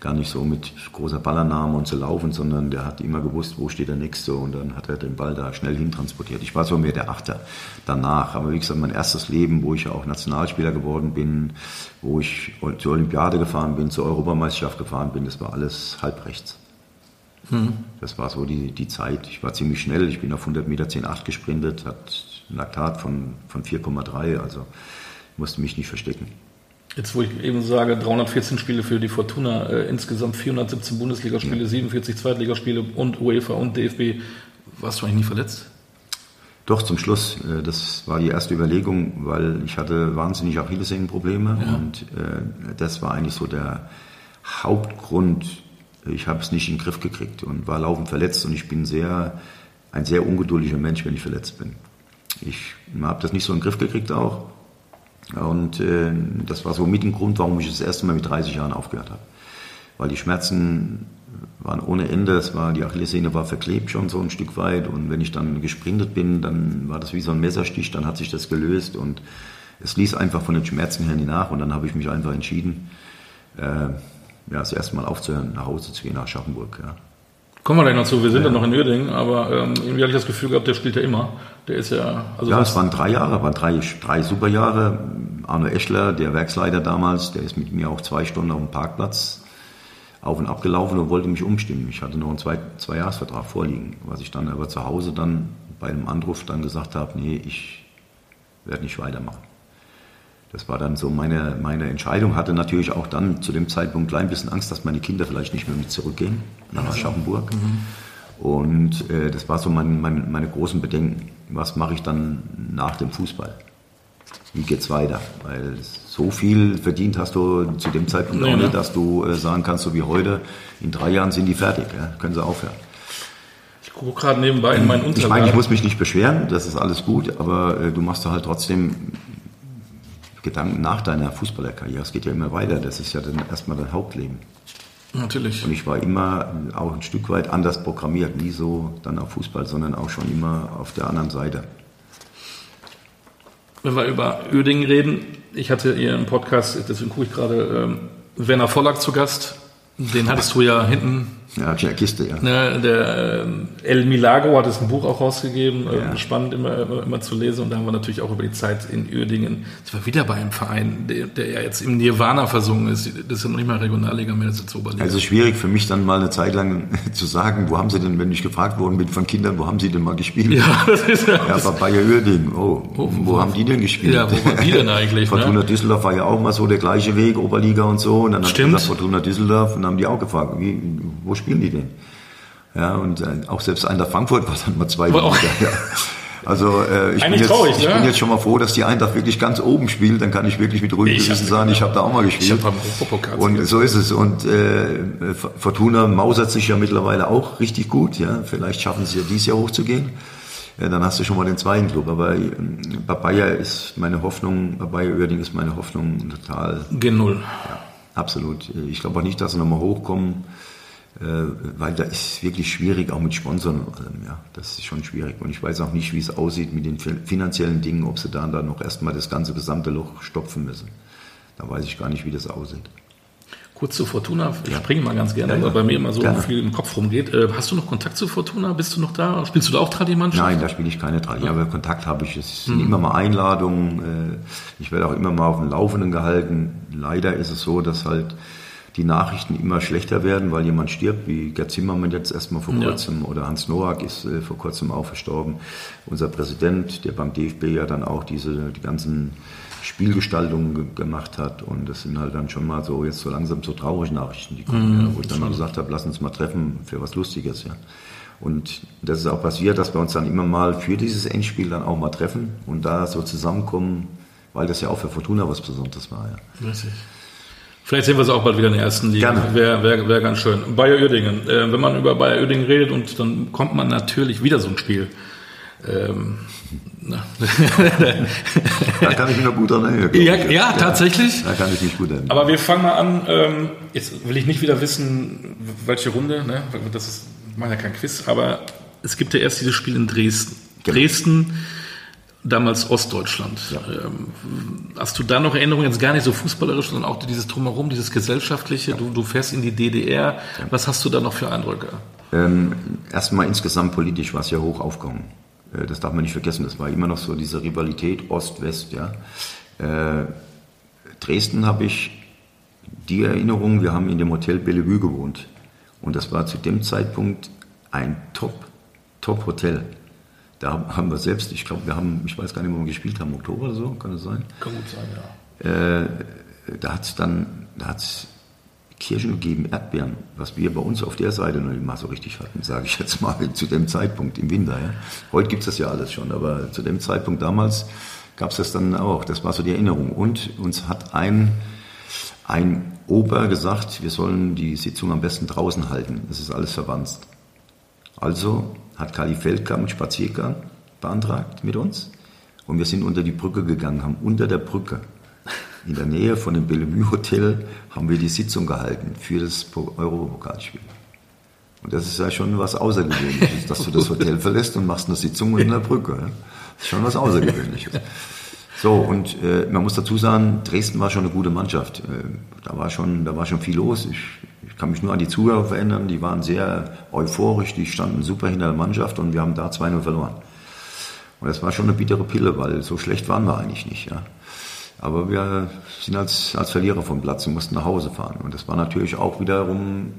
Gar nicht so mit großer Ballannahme und zu laufen, sondern der hat immer gewusst, wo steht der Nächste und dann hat er den Ball da schnell hintransportiert. Ich war so mehr der Achter danach. Aber wie gesagt, mein erstes Leben, wo ich auch Nationalspieler geworden bin, wo ich zur Olympiade gefahren bin, zur Europameisterschaft gefahren bin, das war alles halb rechts. Mhm. Das war so die, die Zeit. Ich war ziemlich schnell. Ich bin auf 100 Meter 10,8 gesprintet, hat ein Laktat von, von 4,3, also musste mich nicht verstecken. Jetzt, wo ich eben sage, 314 Spiele für die Fortuna, äh, insgesamt 417 Bundesligaspiele, ja. 47 Zweitligaspiele und UEFA und DFB, warst du eigentlich nie verletzt? Doch, zum Schluss. Äh, das war die erste Überlegung, weil ich hatte wahnsinnig Achillessehnenprobleme ja. und äh, das war eigentlich so der Hauptgrund, ich habe es nicht in den Griff gekriegt und war laufend verletzt und ich bin sehr, ein sehr ungeduldiger Mensch, wenn ich verletzt bin. Ich habe das nicht so in den Griff gekriegt auch. Und äh, das war so mit dem Grund, warum ich das erste Mal mit 30 Jahren aufgehört habe. Weil die Schmerzen waren ohne Ende, es war, die Achillessehne war verklebt schon so ein Stück weit und wenn ich dann gesprintet bin, dann war das wie so ein Messerstich, dann hat sich das gelöst und es ließ einfach von den Schmerzen her nie nach und dann habe ich mich einfach entschieden, äh, ja, das erste Mal aufzuhören, nach Hause zu gehen, nach Aschaffenburg. Ja. Kommen wir gleich noch zu. Wir sind ja, ja noch in Uerdingen, aber ähm, irgendwie hatte ich das Gefühl gehabt, der spielt ja immer. Der ist ja. Also ja, es waren drei Jahre, waren drei, drei super Jahre. Arno Eschler, der Werksleiter damals, der ist mit mir auch zwei Stunden auf dem Parkplatz auf und ab gelaufen und wollte mich umstimmen. Ich hatte noch einen zwei, zwei Jahresvertrag vorliegen, was ich dann aber zu Hause dann bei einem Anruf dann gesagt habe, nee, ich werde nicht weitermachen. Das war dann so meine, meine Entscheidung. Hatte natürlich auch dann zu dem Zeitpunkt ein klein bisschen Angst, dass meine Kinder vielleicht nicht mehr mit zurückgehen nach Aschaffenburg. Mhm. Und äh, das war so mein, mein, meine großen Bedenken. Was mache ich dann nach dem Fußball? Wie geht's weiter? Weil so viel verdient hast du zu dem Zeitpunkt nee, auch nicht, ne? dass du äh, sagen kannst, so wie heute, in drei Jahren sind die fertig, ja? können sie aufhören. Ich gucke gerade nebenbei in meinen Unterlagen. Ich meine, ich muss mich nicht beschweren, das ist alles gut, aber äh, du machst da halt trotzdem Gedanken nach deiner Fußballerkarriere. Es geht ja immer weiter. Das ist ja dann erstmal dein Hauptleben. Natürlich. Und ich war immer auch ein Stück weit anders programmiert. Nie so dann auf Fußball, sondern auch schon immer auf der anderen Seite. Wenn wir über Uerdingen reden, ich hatte Ihren Podcast, deswegen gucke ich gerade, ähm, Werner Vollack zu Gast. Den hattest du ja hinten ja, die Kiste, ja. Ne, der ähm, El Milagro hat es ein Buch auch rausgegeben, äh, ja. spannend immer, immer, zu lesen. Und da haben wir natürlich auch über die Zeit in Uerdingen. Ich war wieder bei einem Verein, der, der ja jetzt im Nirvana versungen ist. Das ist ja noch nicht mal Regionalliga mehr, das ist jetzt Oberliga. Also schwierig für mich dann mal eine Zeit lang zu sagen, wo haben sie denn, wenn ich gefragt worden bin von Kindern, wo haben sie denn mal gespielt? Ja, das ist ja. Ja, bei Bayer Uerdingen. Oh, wo, wo, wo, haben die denn gespielt? Ja, wo waren die denn eigentlich? Ne? Fortuna ne? Düsseldorf war ja auch mal so der gleiche Weg, Oberliga und so. Und dann Stimmt. hat gesagt, Fortuna Düsseldorf und dann haben die auch gefragt, wie, wo spielen die denn? Ja, und äh, auch selbst einer Frankfurt war dann mal zwei Liga. Ja. Also äh, ich, bin jetzt, traurig, ich ja? bin jetzt schon mal froh, dass die Eintracht wirklich ganz oben spielt. Dann kann ich wirklich mit ruhigem Gewissen sagen, ich habe da auch mal gespielt. und so ist es. Und äh, Fortuna mausert sich ja mittlerweile auch richtig gut. Ja, vielleicht schaffen sie ja dieses Jahr hochzugehen. Ja, dann hast du schon mal den zweiten Club. Aber äh, bei Bayer ist meine Hoffnung, bei Bayer Oerding ist meine Hoffnung total. G0. Ja, absolut. Ich glaube auch nicht, dass sie nochmal hochkommen. Äh, weil da ist wirklich schwierig, auch mit Sponsoren und allem, ja, das ist schon schwierig. Und ich weiß auch nicht, wie es aussieht mit den finanziellen Dingen, ob sie da dann noch erstmal das ganze gesamte Loch stopfen müssen. Da weiß ich gar nicht, wie das aussieht. Kurz zu Fortuna, ich ja. springe mal ganz gerne, ja, ja. weil bei mir immer so gerne. viel im Kopf rumgeht. Äh, hast du noch Kontakt zu Fortuna? Bist du noch da? Spielst du da auch Tradi-Mannschaft? Nein, da spiele ich keine Tradi, aber Kontakt habe ich. Es sind mhm. immer mal Einladungen. Äh, ich werde auch immer mal auf dem Laufenden gehalten. Leider ist es so, dass halt die Nachrichten immer schlechter werden, weil jemand stirbt, wie Gerd Zimmermann jetzt erstmal vor kurzem ja. oder Hans Noack ist äh, vor kurzem auch verstorben. Unser Präsident, der beim DFB ja dann auch diese, die ganzen Spielgestaltungen gemacht hat und das sind halt dann schon mal so jetzt so langsam so traurige Nachrichten, die kommen, mhm, ja, wo ich dann mal gesagt habe, lass uns mal treffen für was Lustiges, ja. Und das ist auch passiert, dass wir uns dann immer mal für dieses Endspiel dann auch mal treffen und da so zusammenkommen, weil das ja auch für Fortuna was Besonderes war, ja. Richtig. Vielleicht sehen wir es auch bald wieder in der ersten Liga. Gerne. Wäre wär, wär ganz schön. Bayer Uerdingen. Äh, wenn man über Bayer Uerdingen redet und dann kommt man natürlich wieder so ein Spiel. Ähm, da kann ich mich noch gut dran erinnern. Ja, ja, tatsächlich. Da kann ich mich gut erinnern. Aber wir fangen mal an. Ähm, jetzt will ich nicht wieder wissen, welche Runde. Ne? Das ist, ich meine ja kein Quiz, aber es gibt ja erst dieses Spiel in Dresden. Genau. Dresden damals Ostdeutschland. Ja. Ähm, hast du da noch Erinnerungen, jetzt gar nicht so fußballerisch, sondern auch dieses Drumherum, dieses gesellschaftliche? Ja. Du, du, fährst in die DDR. Ja. Was hast du da noch für Eindrücke? Ähm, erstmal insgesamt politisch war es ja hoch aufgekommen. Äh, das darf man nicht vergessen. Das war immer noch so diese Rivalität Ost-West. Ja. Äh, Dresden habe ich die Erinnerung, wir haben in dem Hotel Bellevue gewohnt. Und das war zu dem Zeitpunkt ein Top, Top Hotel. Da haben wir selbst, ich glaube, wir haben, ich weiß gar nicht, wo wir gespielt haben, Oktober oder so, kann das sein? Kann gut sein, ja. Äh, da hat es dann, da hat Kirschen gegeben, Erdbeeren, was wir bei uns auf der Seite noch nicht mal so richtig hatten, sage ich jetzt mal, zu dem Zeitpunkt im Winter. Ja. Heute gibt es das ja alles schon, aber zu dem Zeitpunkt damals gab es das dann auch. Das war so die Erinnerung. Und uns hat ein, ein Ober gesagt, wir sollen die Sitzung am besten draußen halten. Das ist alles verwandt. Also hat Kali Feldkamp einen Spaziergang beantragt mit uns und wir sind unter die Brücke gegangen, haben unter der Brücke in der Nähe von dem Bellevue Hotel haben wir die Sitzung gehalten für das Europapokalspiel. Und das ist ja schon was Außergewöhnliches, dass du das Hotel verlässt und machst eine Sitzung unter der Brücke. Das ist schon was Außergewöhnliches. So, und äh, man muss dazu sagen, Dresden war schon eine gute Mannschaft. Äh, da, war schon, da war schon viel los. Ich ich kann mich nur an die Zuhörer verändern, die waren sehr euphorisch, die standen super hinter der Mannschaft und wir haben da 2-0 verloren. Und das war schon eine bittere Pille, weil so schlecht waren wir eigentlich nicht. Ja. Aber wir sind als, als Verlierer vom Platz und mussten nach Hause fahren. Und das war natürlich auch wiederum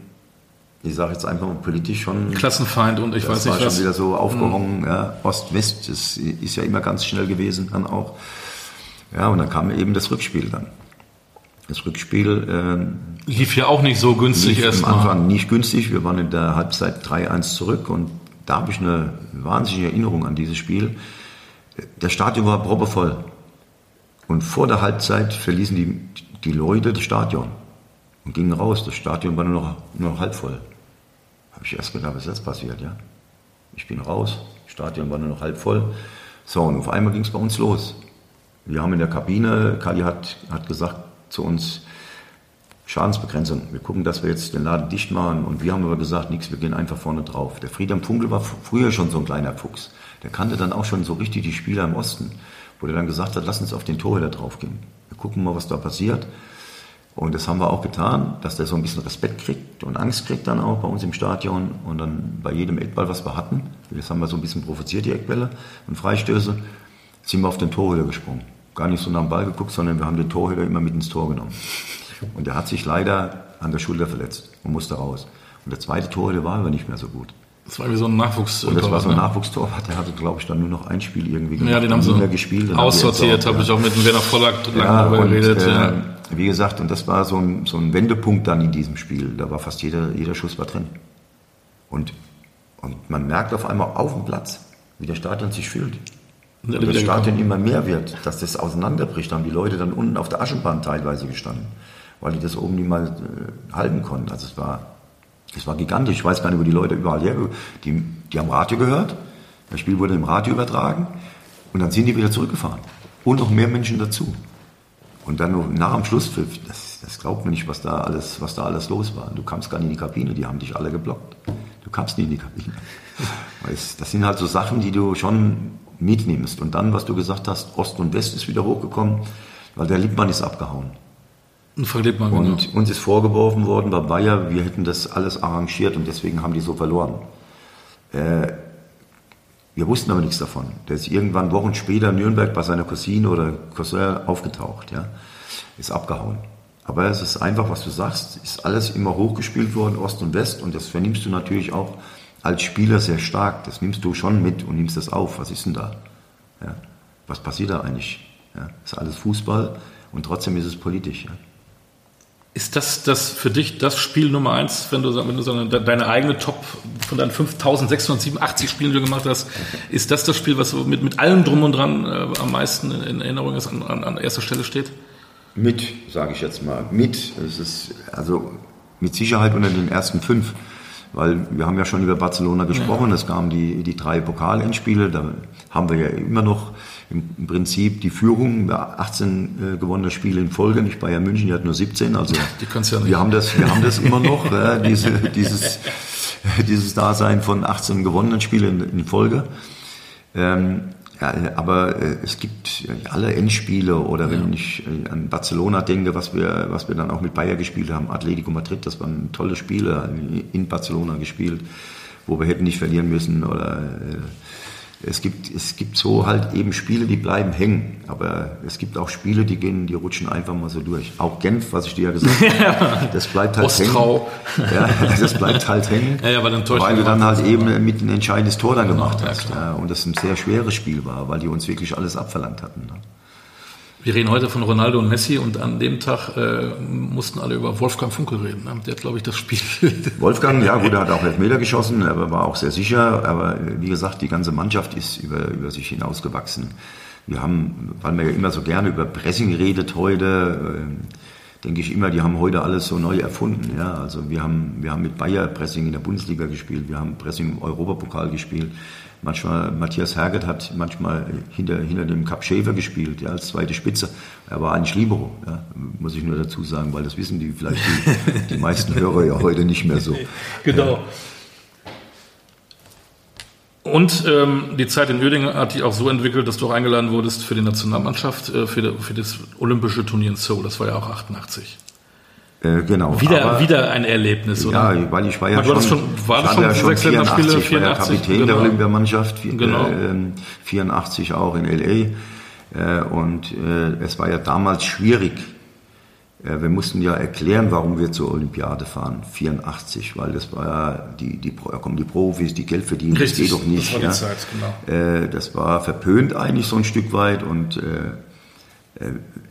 ich sage jetzt einfach mal politisch schon. Klassenfeind und ich weiß nicht was. Das war schon wieder so aufgehangen, mhm. ja, Ost-West, das ist ja immer ganz schnell gewesen dann auch. Ja, und dann kam eben das Rückspiel dann. Das Rückspiel äh, lief ja auch nicht so günstig erstmal. Am Anfang nicht günstig. Wir waren in der Halbzeit 3-1 zurück und da habe ich eine wahnsinnige Erinnerung an dieses Spiel. Das Stadion war proppevoll. Und vor der Halbzeit verließen die, die Leute das Stadion und gingen raus. Das Stadion war nur noch, nur noch halb voll. Habe ich erst gedacht, was ist jetzt passiert, ja? Ich bin raus, das Stadion war nur noch halb voll. So, und auf einmal ging es bei uns los. Wir haben in der Kabine, Kali hat, hat gesagt zu uns, Schadensbegrenzung. Wir gucken, dass wir jetzt den Laden dicht machen. Und wir haben aber gesagt, nichts, wir gehen einfach vorne drauf. Der Friedhelm Funkel war früher schon so ein kleiner Fuchs. Der kannte dann auch schon so richtig die Spieler im Osten, wo der dann gesagt hat, lass uns auf den Torhüter draufgehen. Wir gucken mal, was da passiert. Und das haben wir auch getan, dass der so ein bisschen Respekt kriegt und Angst kriegt dann auch bei uns im Stadion und dann bei jedem Eckball, was wir hatten, das haben wir so ein bisschen provoziert, die Eckbälle und Freistöße, sind wir auf den Torhüter gesprungen. Gar nicht so nach dem Ball geguckt, sondern wir haben den Torhüter immer mit ins Tor genommen. Und der hat sich leider an der Schulter verletzt und musste raus. Und der zweite Torhüter war aber nicht mehr so gut. Das war wie so ein Nachwuchs. Und das war so ein ne? Nachwuchstorwart. Der hatte, glaube ich, dann nur noch ein Spiel irgendwie gemacht. Ja, den haben sie gespielt. Aussortiert, habe ich auch mit dem Werner Vollack lange ja, darüber geredet. Äh, ja. Wie gesagt, und das war so ein, so ein Wendepunkt dann in diesem Spiel. Da war fast jeder, jeder Schuss war drin. Und, und man merkt auf einmal auf dem Platz, wie der Stadion sich fühlt. Wenn das Stadion immer mehr wird, dass das auseinanderbricht, haben die Leute dann unten auf der Aschenbahn teilweise gestanden, weil die das oben nicht mal äh, halten konnten. Also es war, es war gigantisch. Ich weiß gar nicht, wo die Leute überall her, die, die haben Radio gehört, das Spiel wurde im Radio übertragen und dann sind die wieder zurückgefahren. Und noch mehr Menschen dazu. Und dann nur nach dem Schlusspfiff, das, das glaubt man nicht, was da alles, was da alles los war. Du kamst gar nicht in die Kabine, die haben dich alle geblockt. Du kamst nicht in die Kabine. Das sind halt so Sachen, die du schon mitnimmst. Und dann, was du gesagt hast, Ost und West ist wieder hochgekommen, weil der Liebmann ist abgehauen. Und Frank Liebmann, Und genau. uns ist vorgeworfen worden bei Bayer, wir hätten das alles arrangiert und deswegen haben die so verloren. Äh, wir wussten aber nichts davon. Der ist irgendwann Wochen später in Nürnberg bei seiner Cousine oder Cousin aufgetaucht, ja. Ist abgehauen. Aber es ist einfach, was du sagst, ist alles immer hochgespielt worden, Ost und West, und das vernimmst du natürlich auch als Spieler sehr stark. Das nimmst du schon mit und nimmst das auf. Was ist denn da? Ja. Was passiert da eigentlich? Ja. ist alles Fußball und trotzdem ist es politisch. Ja. Ist das, das für dich das Spiel Nummer eins, wenn du, wenn du so deine eigene Top von deinen 5687 Spielen, die du gemacht hast, ist das das Spiel, was mit, mit allem drum und dran äh, am meisten in Erinnerung ist, an, an, an erster Stelle steht? Mit, sage ich jetzt mal. Mit. Es ist also mit Sicherheit unter den ersten fünf weil wir haben ja schon über Barcelona gesprochen, ja. es kamen die, die drei Pokalendspiele, da haben wir ja immer noch im Prinzip die Führung, 18 äh, gewonnene Spiele in Folge, nicht Bayern München, die hat nur 17, also ja. Wir, haben das, wir haben das immer noch, äh, diese, dieses, dieses Dasein von 18 gewonnenen Spielen in, in Folge. Ähm, ja, aber äh, es gibt alle Endspiele oder wenn ja. ich äh, an Barcelona denke, was wir, was wir dann auch mit Bayern gespielt haben, Atletico Madrid, das waren tolle Spiele in Barcelona gespielt, wo wir hätten nicht verlieren müssen oder äh, es gibt, es gibt so halt eben Spiele, die bleiben hängen. Aber es gibt auch Spiele, die gehen, die rutschen einfach mal so durch. Auch Genf, was ich dir ja gesagt habe, das bleibt halt Ostrau. hängen. Ja, das bleibt halt hängen. Ja, ja, weil, dann weil du dann halt eben mit ein entscheidendes Tor dann gemacht hast. Ja, und das ein sehr schweres Spiel war, weil die uns wirklich alles abverlangt hatten. Wir reden heute von Ronaldo und Messi und an dem Tag äh, mussten alle über Wolfgang Funkel reden. Ne? Der hat, glaube ich, das Spiel. Wolfgang, ja gut, er hat auch Elfmeter geschossen, aber war auch sehr sicher. Aber wie gesagt, die ganze Mannschaft ist über, über sich hinausgewachsen. Wir haben, weil man ja immer so gerne über Pressing redet heute, äh, denke ich immer, die haben heute alles so neu erfunden. Ja? Also wir haben, wir haben mit Bayer Pressing in der Bundesliga gespielt, wir haben Pressing im Europapokal gespielt. Manchmal, Matthias Herget hat manchmal hinter, hinter dem Cup Schäfer gespielt, ja, als zweite Spitze. Er war eigentlich Libero, ja, muss ich nur dazu sagen, weil das wissen die vielleicht die, die meisten Hörer ja heute nicht mehr so. Genau. Und ähm, die Zeit in Uerdingen hat dich auch so entwickelt, dass du auch eingeladen wurdest für die Nationalmannschaft, äh, für, für das olympische Turnier in Seoul. Das war ja auch 88. Äh, genau. Wieder, aber, wieder ein Erlebnis, oder? Ja, weil ich war ja war schon, war das schon, ja schon 84, 84, ich war ja Kapitän genau. der Olympiamannschaft, genau. äh, 84 auch in L.A. Äh, und äh, es war ja damals schwierig, äh, wir mussten ja erklären, warum wir zur Olympiade fahren, 84, weil das war ja, die, die, da kommen die Profis, die Geld verdienen, Richtig, das geht doch nicht. das war ja. Zeit, genau. Äh, das war verpönt eigentlich so ein Stück weit und äh, äh,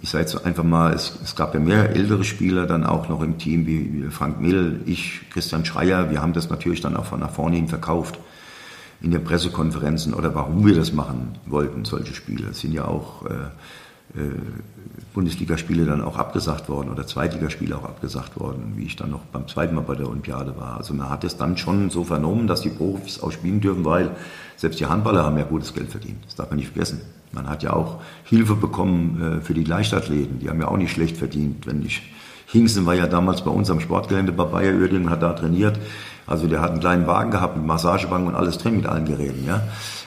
ich sage jetzt einfach mal, es, es, gab ja mehr ältere Spieler dann auch noch im Team, wie, Frank Mill, ich, Christian Schreier, wir haben das natürlich dann auch von nach vorne hin verkauft in den Pressekonferenzen oder warum wir das machen wollten, solche Spiele. Es sind ja auch äh, äh, Bundesligaspiele dann auch abgesagt worden oder Zweitligaspiele auch abgesagt worden, wie ich dann noch beim zweiten Mal bei der Olympiade war. Also man hat es dann schon so vernommen, dass die Profis auch spielen dürfen, weil selbst die Handballer haben ja gutes Geld verdient. Das darf man nicht vergessen. Man hat ja auch Hilfe bekommen äh, für die Leichtathleten. Die haben ja auch nicht schlecht verdient. Wenn ich Hingsen war ja damals bei uns am Sportgelände bei Bayer Uerdingen, hat da trainiert. Also der hat einen kleinen Wagen gehabt mit Massagebank und alles drin mit allen Geräten. Ja?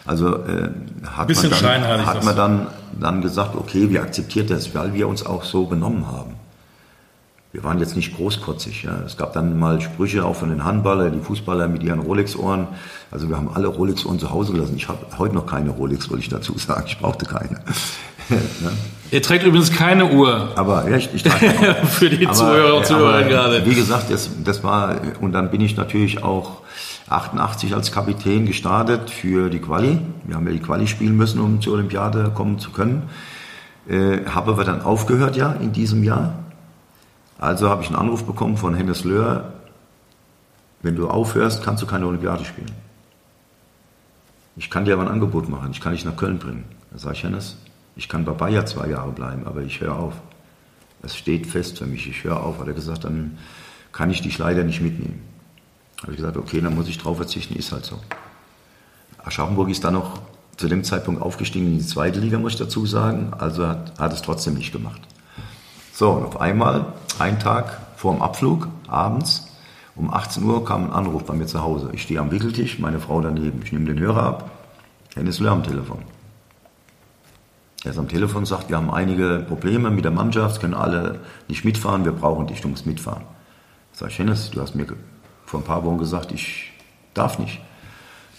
Also äh, hat, Bisschen man, dann, hat man dann, dann gesagt, okay, wir akzeptieren das, weil wir uns auch so benommen haben. Wir waren jetzt nicht großkotzig. Ja. Es gab dann mal Sprüche auch von den Handballer, die Fußballer mit ihren Rolex-Ohren. Also wir haben alle Rolex-Ohren zu Hause gelassen. Ich habe heute noch keine Rolex, wollte ich dazu sagen. Ich brauchte keine. ja. Er trägt übrigens keine Uhr. Aber ja, ich, ich trage Für die aber, Zuhörer und Zuhörerinnen gerade. Wie gesagt, das, das war, und dann bin ich natürlich auch 88 als Kapitän gestartet für die Quali. Wir haben ja die Quali spielen müssen, um zur Olympiade kommen zu können. Äh, habe aber dann aufgehört ja in diesem Jahr also habe ich einen Anruf bekommen von Hennes Löhr, wenn du aufhörst, kannst du keine Olympiade spielen. Ich kann dir aber ein Angebot machen, ich kann dich nach Köln bringen. Da sage ich, Hennes, ich kann bei Bayer zwei Jahre bleiben, aber ich höre auf. Es steht fest für mich, ich höre auf. Hat er gesagt, dann kann ich dich leider nicht mitnehmen. Habe ich gesagt, okay, dann muss ich drauf verzichten, ist halt so. Aschaffenburg ist dann noch zu dem Zeitpunkt aufgestiegen in die zweite Liga, muss ich dazu sagen, also hat, hat es trotzdem nicht gemacht. So, und auf einmal, ein Tag vor dem Abflug, abends, um 18 Uhr kam ein Anruf bei mir zu Hause. Ich stehe am Wickeltisch, meine Frau daneben. Ich nehme den Hörer ab. Dennis Löhr am Telefon. Er ist am Telefon und sagt, wir haben einige Probleme mit der Mannschaft, können alle nicht mitfahren, wir brauchen dich, du musst mitfahren. Ich sage, Dennis, du hast mir vor ein paar Wochen gesagt, ich darf nicht.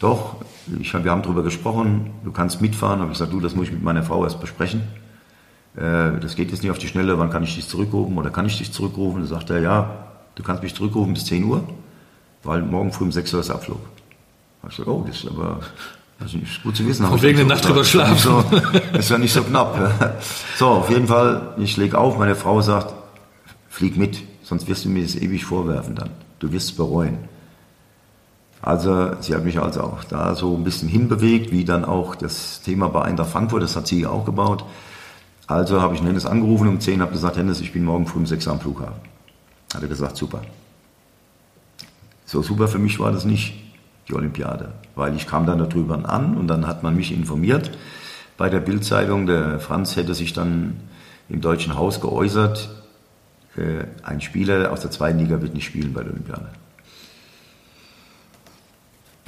Doch, ich, wir haben darüber gesprochen, du kannst mitfahren. Aber ich gesagt, du, das muss ich mit meiner Frau erst besprechen. Äh, das geht jetzt nicht auf die Schnelle, wann kann ich dich zurückrufen oder kann ich dich zurückrufen? Dann sagt er, ja, du kannst mich zurückrufen bis 10 Uhr, weil morgen früh um 6 Uhr ist Abflug. Da ich gesagt, oh, das ist aber das ist gut zu wissen. Von wegen der Nacht drüber schlafen. So, das ist ja nicht so knapp. So, auf jeden Fall, ich lege auf, meine Frau sagt, flieg mit, sonst wirst du mir das ewig vorwerfen dann. Du wirst es bereuen. Also sie hat mich also auch da so ein bisschen hinbewegt, wie dann auch das Thema bei Eintracht Frankfurt, das hat sie auch gebaut. Also habe ich Hennes angerufen um 10 habe gesagt, Hennes, ich bin morgen früh um 6 Uhr am Flughafen. Hat er gesagt, super. So super für mich war das nicht, die Olympiade, weil ich kam dann darüber an und dann hat man mich informiert bei der Bildzeitung. Der Franz hätte sich dann im Deutschen Haus geäußert, äh, ein Spieler aus der zweiten Liga wird nicht spielen bei der Olympiade.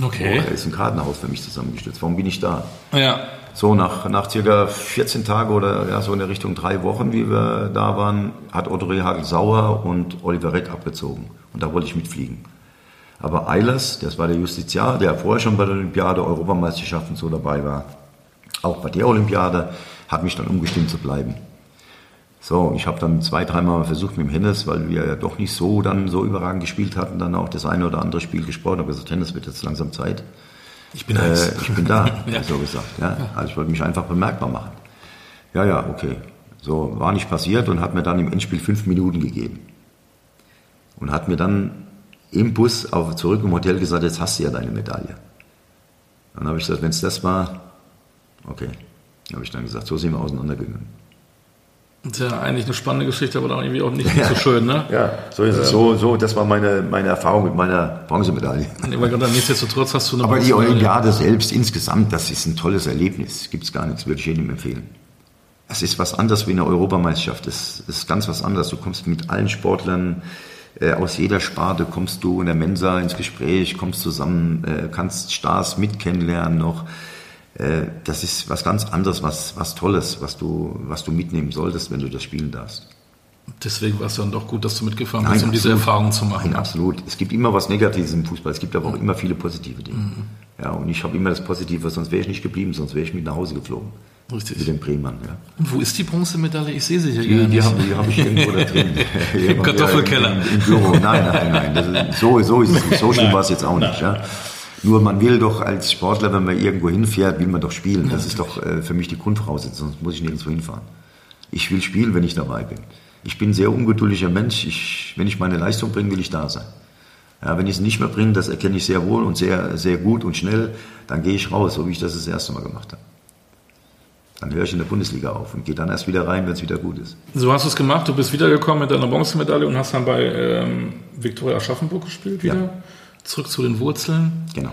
Okay. Oh, ist ein Kartenhaus für mich zusammengestürzt. Warum bin ich da? Ja. So, nach, nach circa 14 Tagen oder ja, so in der Richtung drei Wochen, wie wir da waren, hat Otto Rehagel Sauer und Oliver Reck abgezogen. Und da wollte ich mitfliegen. Aber Eilers, das war der Justiziar, der vorher schon bei der Olympiade, Europameisterschaften so dabei war, auch bei der Olympiade, hat mich dann umgestimmt zu bleiben. So, ich habe dann zwei, dreimal versucht mit dem Hennes, weil wir ja doch nicht so dann so überragend gespielt hatten, dann auch das eine oder andere Spiel gesprochen. habe gesagt, Hennes wird jetzt langsam Zeit. Ich bin, äh, ich bin da, ja. so gesagt. Ja. Also ich wollte mich einfach bemerkbar machen. Ja, ja, okay. So, war nicht passiert und hat mir dann im Endspiel fünf Minuten gegeben. Und hat mir dann im Bus auf, zurück im Hotel gesagt, jetzt hast du ja deine Medaille. Dann habe ich gesagt, wenn es das war, okay. Habe ich dann gesagt, so sind wir auseinandergegangen. Das ist ja eigentlich eine spannende Geschichte, aber dann irgendwie auch nicht, ja. so schön, ne? Ja, so ist es. So, so, das war meine, meine Erfahrung mit meiner Bronzemedaille. Aber gerade nichtsdestotrotz hast du eine Aber die Olympiade selbst insgesamt, das ist ein tolles Erlebnis. Gibt es gar nichts, würde ich jedem empfehlen. Es ist was anderes wie eine Europameisterschaft. Es ist ganz was anderes. Du kommst mit allen Sportlern äh, aus jeder Sparte, kommst du in der Mensa ins Gespräch, kommst zusammen, äh, kannst Stars mit kennenlernen noch. Äh, das ist was ganz anderes, was, was Tolles, was du, was du mitnehmen solltest, wenn du das spielen darfst. Deswegen war es dann doch gut, dass du mitgefahren bist, um diese Erfahrung zu machen. Nein, absolut. Es gibt immer was Negatives im Fußball, es gibt aber auch immer viele positive Dinge. Mhm. Ja, und ich habe immer das Positive, sonst wäre ich nicht geblieben, sonst wäre ich mit nach Hause geflogen. Richtig. Mit den Bremern, ja. Und wo ist die Bronzemedaille? Ich sehe sie hier Die, gar die nicht. habe hab ich irgendwo da drin. Mir Kartoffelkeller. Im, im Büro. Nein, nein, nein. Das ist, so, so ist es nicht. So schlimm war es jetzt auch nicht. Ja. Nur man will doch als Sportler, wenn man irgendwo hinfährt, will man doch spielen. Das ist doch äh, für mich die Grundvoraussetzung, sonst muss ich nirgendwo hinfahren. Ich will spielen, wenn ich dabei bin. Ich bin ein sehr ungeduldiger Mensch. Ich, wenn ich meine Leistung bringe, will ich da sein. Ja, wenn ich es nicht mehr bringe, das erkenne ich sehr wohl und sehr, sehr gut und schnell, dann gehe ich raus, so wie ich das das erste Mal gemacht habe. Dann höre ich in der Bundesliga auf und gehe dann erst wieder rein, wenn es wieder gut ist. So hast du es gemacht, du bist wiedergekommen mit deiner Bronzemedaille und hast dann bei ähm, Viktoria Aschaffenburg gespielt wieder. Ja. Zurück zu den Wurzeln. Genau.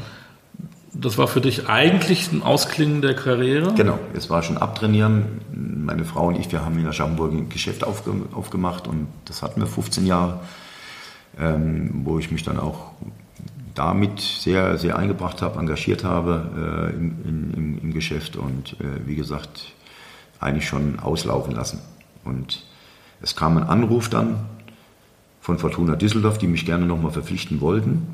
Das war für dich eigentlich ein Ausklingen der Karriere. Genau, es war schon abtrainieren. Meine Frau und ich, wir haben in Aschaffenburg ein Geschäft aufge aufgemacht und das hatten wir 15 Jahre, ähm, wo ich mich dann auch damit sehr, sehr eingebracht habe, engagiert habe äh, im, im, im Geschäft und äh, wie gesagt, eigentlich schon auslaufen lassen. Und es kam ein Anruf dann von Fortuna Düsseldorf, die mich gerne nochmal verpflichten wollten.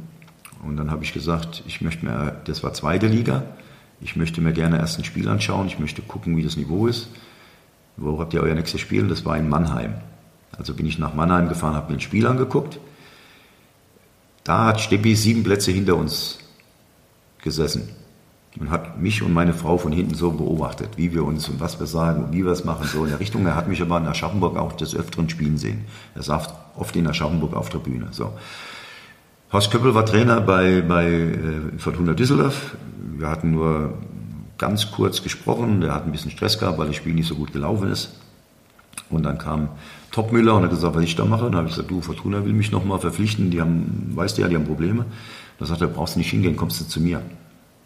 Und dann habe ich gesagt, ich möchte mir, das war zweite Liga, ich möchte mir gerne erst ein Spiel anschauen, ich möchte gucken, wie das Niveau ist. Wo habt ihr euer nächstes Spiel? Das war in Mannheim. Also bin ich nach Mannheim gefahren, habe mir ein Spiel angeguckt. Da hat Steppi sieben Plätze hinter uns gesessen und hat mich und meine Frau von hinten so beobachtet, wie wir uns und was wir sagen und wie wir es machen, so in der Richtung. Er hat mich aber in Aschaffenburg auch des Öfteren spielen sehen. Er saß oft in Aschaffenburg auf der Bühne. So. Horst Köppel war Trainer bei, bei äh, Fortuna Düsseldorf. Wir hatten nur ganz kurz gesprochen. Der hat ein bisschen Stress gehabt, weil das Spiel nicht so gut gelaufen ist. Und dann kam Topmüller und hat gesagt, was ich da mache. Dann habe ich gesagt, du, Fortuna will mich nochmal verpflichten. Die haben, weißt du ja, die haben Probleme. Da sagt er, brauchst du nicht hingehen, kommst du zu mir.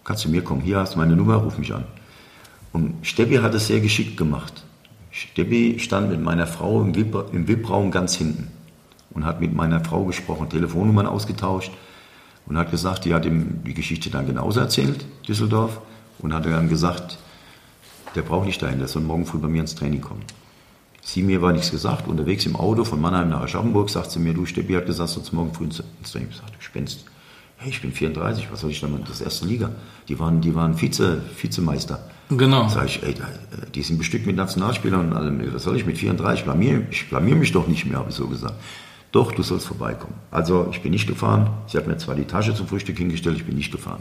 Kannst zu mir kommen. Hier hast du meine Nummer, ruf mich an. Und Steppi hat es sehr geschickt gemacht. Steppi stand mit meiner Frau im VIP-Raum ganz hinten und hat mit meiner Frau gesprochen, Telefonnummern ausgetauscht und hat gesagt, die hat ihm die Geschichte dann genauso erzählt, Düsseldorf, und hat dann gesagt, der braucht nicht dahin, der soll morgen früh bei mir ins Training kommen. Sie mir war nichts gesagt, unterwegs im Auto von Mannheim nach Aschaffenburg sagt sie mir, du Steppi hat gesagt, sollst morgen früh ins Training. Ich sagte, du spinnst. Hey, ich bin 34, was soll ich dann, das erste Liga. Die waren, die waren Vize, Vizemeister. Genau. Sag ich, ey, da- die sind bestückt mit Nationalspielern und allem. Was soll ich mit 34? Ich blamier, ich blamier mich doch nicht mehr, habe ich so gesagt. Doch, du sollst vorbeikommen. Also, ich bin nicht gefahren. Sie hat mir zwar die Tasche zum Frühstück hingestellt, ich bin nicht gefahren.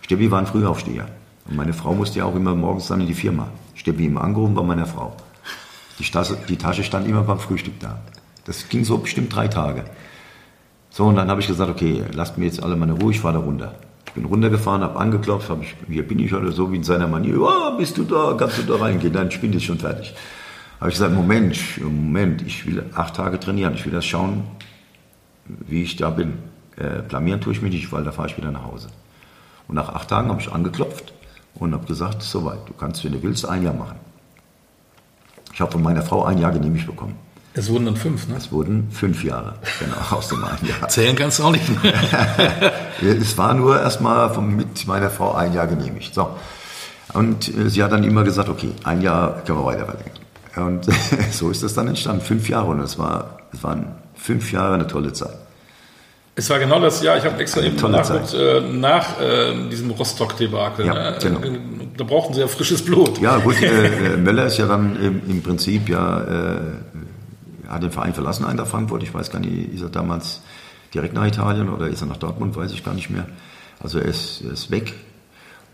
Steppi war ein Frühaufsteher. Und meine Frau musste ja auch immer morgens dann in die Firma. Steppi immer angerufen bei meiner Frau. Die Tasche, die Tasche stand immer beim Frühstück da. Das ging so bestimmt drei Tage. So, und dann habe ich gesagt, okay, lasst mir jetzt alle mal eine Ruhe, ich fahre da runter. Ich bin runtergefahren, habe angeklopft, habe ich, hier bin ich oder so wie in seiner Manier, oh, bist du da, kannst du da reingehen, dein Spiel ist schon fertig. Habe ich gesagt, Moment, Moment, ich will acht Tage trainieren, ich will das schauen, wie ich da bin. Äh, blamieren tue ich mich nicht, weil da fahre ich wieder nach Hause. Und nach acht Tagen habe ich angeklopft und habe gesagt, soweit, du kannst, wenn du willst, ein Jahr machen. Ich habe von meiner Frau ein Jahr genehmigt bekommen. Es wurden dann fünf, ne? Es wurden fünf Jahre, genau, aus dem einen Jahr. Zählen kannst du auch nicht. Es war nur erstmal mit meiner Frau ein Jahr genehmigt. So. Und äh, sie hat dann immer gesagt, okay, ein Jahr können wir weiter verlängern. Und so ist das dann entstanden, fünf Jahre. Und es war, es waren fünf Jahre eine tolle Zeit. Es war genau das Jahr, ich habe extra eben tolle nachgeguckt, äh, nach äh, diesem Rostock-Debakel. Ja, ne? genau. Äh, Da brauchten sie ja frisches Blut. Ja, gut, äh, äh, Möller ist ja dann im, im Prinzip ja, äh, hat den Verein verlassen, Eintracht Frankfurt. Ich weiß gar nicht, ist er damals direkt nach Italien oder ist er nach Dortmund, weiß ich gar nicht mehr. Also er ist, er ist weg.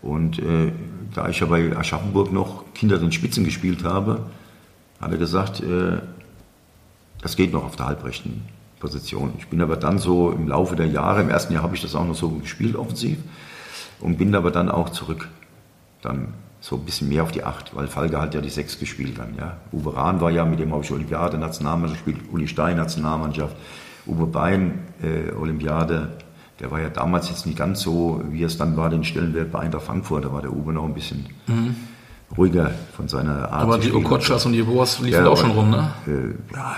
Und äh, da ich ja bei Aschaffenburg noch Kinder in Spitzen gespielt habe, hat er gesagt, äh, das geht noch auf der halbrechten Position. Ich bin aber dann so im Laufe der Jahre, im ersten Jahr habe ich das auch noch so gespielt, offensiv, und bin aber dann auch zurück. Dann so ein bisschen mehr auf die Acht, weil Falke hat ja die Sechs gespielt dann. Ja. Uwe Rahn war ja, mit dem habe ich Olympiade, Nationalmannschaft gespielt, Uli Stein, Nationalmannschaft, Uwe Bein, äh, Olympiade. Der war ja damals jetzt nicht ganz so, wie es dann war, den Stellenwert bei Eintracht Frankfurt. Da war der Uwe noch ein bisschen ruhiger von seiner Art Aber die. Okochas und die Boas liefen Ja, auch schon rum, ne? Äh, ja,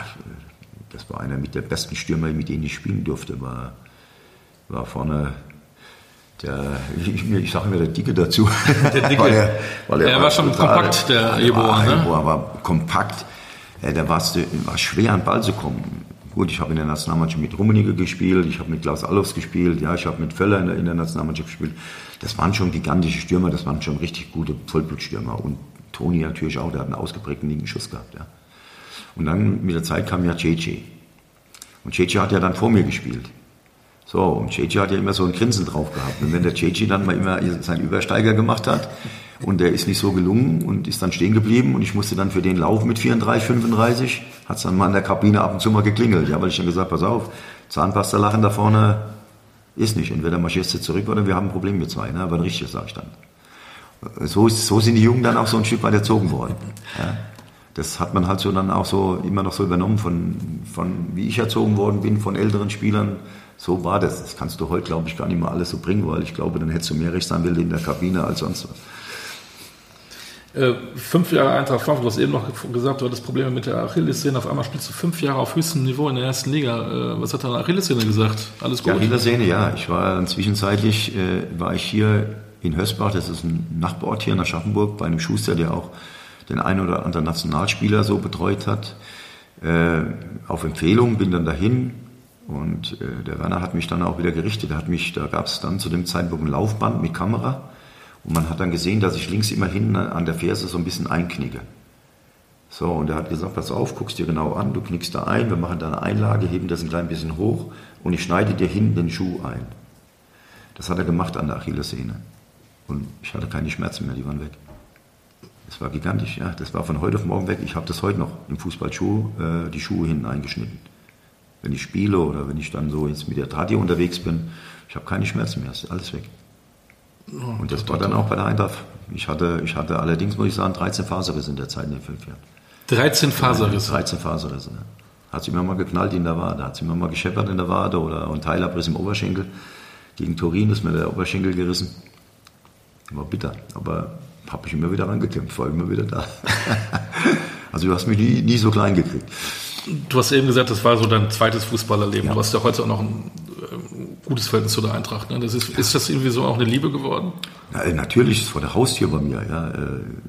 das war einer mit der besten Stürmer, mit denen ich spielen durfte. War, war vorne der, ich, ich sage mir der Dicke dazu. Der Dicke. weil er, weil Er war schon kompakt, der der Jeboa, war, ne? Jeboa war kompakt. Ja, der war, war schwer an den Ball zu kommen. Gut, ich habe in der Nationalmannschaft mit Rummenigge gespielt, ich habe mit Klaus Allofs gespielt, ja, ich habe mit Völler in der, in der Nationalmannschaft gespielt. Das waren schon gigantische Stürmer, das waren schon richtig gute Vollblutstürmer. Und Toni natürlich auch, der hat einen ausgeprägten linken Schuss gehabt. Ja. Und dann mit der Zeit kam ja Cece. Und Cece hat ja dann vor mir gespielt. So, und Cece hat ja immer so ein Grinsen drauf gehabt. Und wenn der Cece dann mal immer seinen Übersteiger gemacht hat und der ist nicht so gelungen und ist dann stehen geblieben und ich musste dann für den Lauf mit 34, 35, hat es dann mal in der Kabine ab und zu mal geklingelt. Ja, weil ich dann gesagt, pass auf, Zahnpasta lachen da vorne ist nicht. Entweder marschierst du zurück oder wir haben ein Problem mit zwei. Ne? Aber ein richtiges, sage ich dann. So, ist, so sind die Jungen dann auch so ein Stück weit erzogen worden. Ja? Das hat man halt so dann auch so immer noch so übernommen von, von wie ich erzogen worden bin, von älteren Spielern. So war das. Das kannst du heute, glaube ich, gar nicht mehr alles so bringen, weil ich glaube, dann hättest du mehr Rechtsanwälte in der Kabine als sonst was. Äh, fünf Jahre Eintracht Frankfurt, du hast eben noch gesagt, du hattest Probleme mit der Achillessehne. Auf einmal spielst du fünf Jahre auf höchstem Niveau in der ersten Liga. Äh, was hat deine Achillessehne gesagt? Alles gut? Die Achillessehne, ja. Ich war dann zwischenzeitlich, äh, war ich hier in Hösbach, das ist ein Nachbarort hier in Aschaffenburg, bei einem Schuster, der auch den einen oder anderen Nationalspieler so betreut hat. Äh, auf Empfehlung bin dann dahin und äh, der Werner hat mich dann auch wieder gerichtet. Er hat mich, da gab es dann zu dem Zeitpunkt ein Laufband mit Kamera und man hat dann gesehen, dass ich links immer hinten an der Ferse so ein bisschen einknicke. So, und er hat gesagt, pass auf, guckst dir genau an, du knickst da ein, wir machen da eine Einlage, heben das ein klein bisschen hoch und ich schneide dir hinten den Schuh ein. Das hat er gemacht an der Achillessehne. Und ich hatte keine Schmerzen mehr, die waren weg. Das war gigantisch, ja. Das war von heute auf morgen weg. Ich habe das heute noch im Fußballschuh, äh, die Schuhe hinten eingeschnitten. Wenn ich spiele oder wenn ich dann so jetzt mit der Tradi unterwegs bin, ich habe keine Schmerzen mehr, ist alles weg. Und das war dann auch bei der Eintracht. Ich hatte, ich hatte allerdings, muss ich sagen, 13 Faserrisse in der Zeit in den fünf Jahren. 13 Faserrisse? 13 Faserrisse. Ne? Hat sie mir mal geknallt in der Wade, hat sie mir mal gescheppert in der Wade oder ein Teilabriss im Oberschenkel. Gegen Turin ist mir der Oberschenkel gerissen. War bitter, aber habe ich immer wieder rangekämpft, war immer wieder da. also du hast mich nie, nie so klein gekriegt. Du hast eben gesagt, das war so dein zweites Fußballerleben. Ja. Du hast ja heute auch noch ein gutes Verhältnis zu der Eintracht. Ne? Das ist, ja. ist das irgendwie so auch eine Liebe geworden? Ja, äh, natürlich, ist vor der Haustür bei mir. Ja. Äh,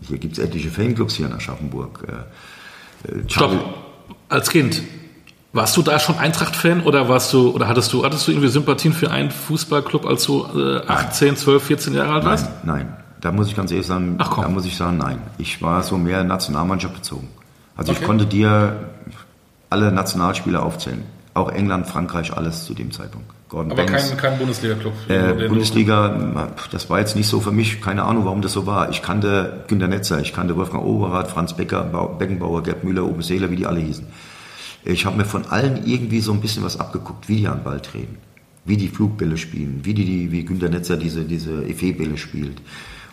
hier gibt es etliche Fanclubs hier in Aschaffenburg. Äh, Stopp, als Kind. Warst du da schon Eintracht-Fan oder warst du oder hattest du hattest du irgendwie Sympathien für einen Fußballclub, als du äh, 18, 12, 14 Jahre alt warst? Nein, nein, da muss ich ganz ehrlich sagen, Ach, da muss ich sagen, nein. Ich war so mehr Nationalmannschaft bezogen. Also okay. ich konnte dir alle Nationalspieler aufzählen. Auch England, Frankreich, alles zu dem Zeitpunkt. Gordon Aber Banks. kein, kein Bundesliga-Club. Äh, Bundesliga, das war jetzt nicht so für mich, keine Ahnung, warum das so war. Ich kannte Günter Netzer, ich kannte Wolfgang Overath, Franz Becker, Beckenbauer, Gerd Müller, Oben Seeler, wie die alle hießen. Ich habe mir von allen irgendwie so ein bisschen was abgeguckt, wie die an Ball treten, wie die Flugbälle spielen, wie die, wie Günter Netzer diese, diese Effet-Bälle spielt.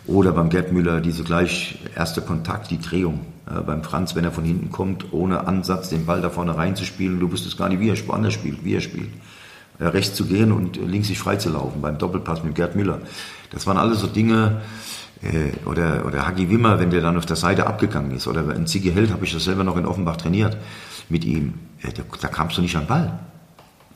Oder beim Gerd Müller diese gleich erste Kontakt, die Drehung. Äh, beim Franz, wenn er von hinten kommt, ohne Ansatz den Ball da vorne reinzuspielen, du wüsstest gar nicht, wie er anders spielt, wie er spielt. Äh, rechts zu gehen und links sich frei zu laufen beim Doppelpass mit Gerd Müller. Das waren alles so Dinge, äh, oder, oder Hagi Wimmer, wenn der dann auf der Seite abgegangen ist, oder ein Ziggy Held, habe ich das selber noch in Offenbach trainiert mit ihm. Äh, da, da kamst du nicht an Ball.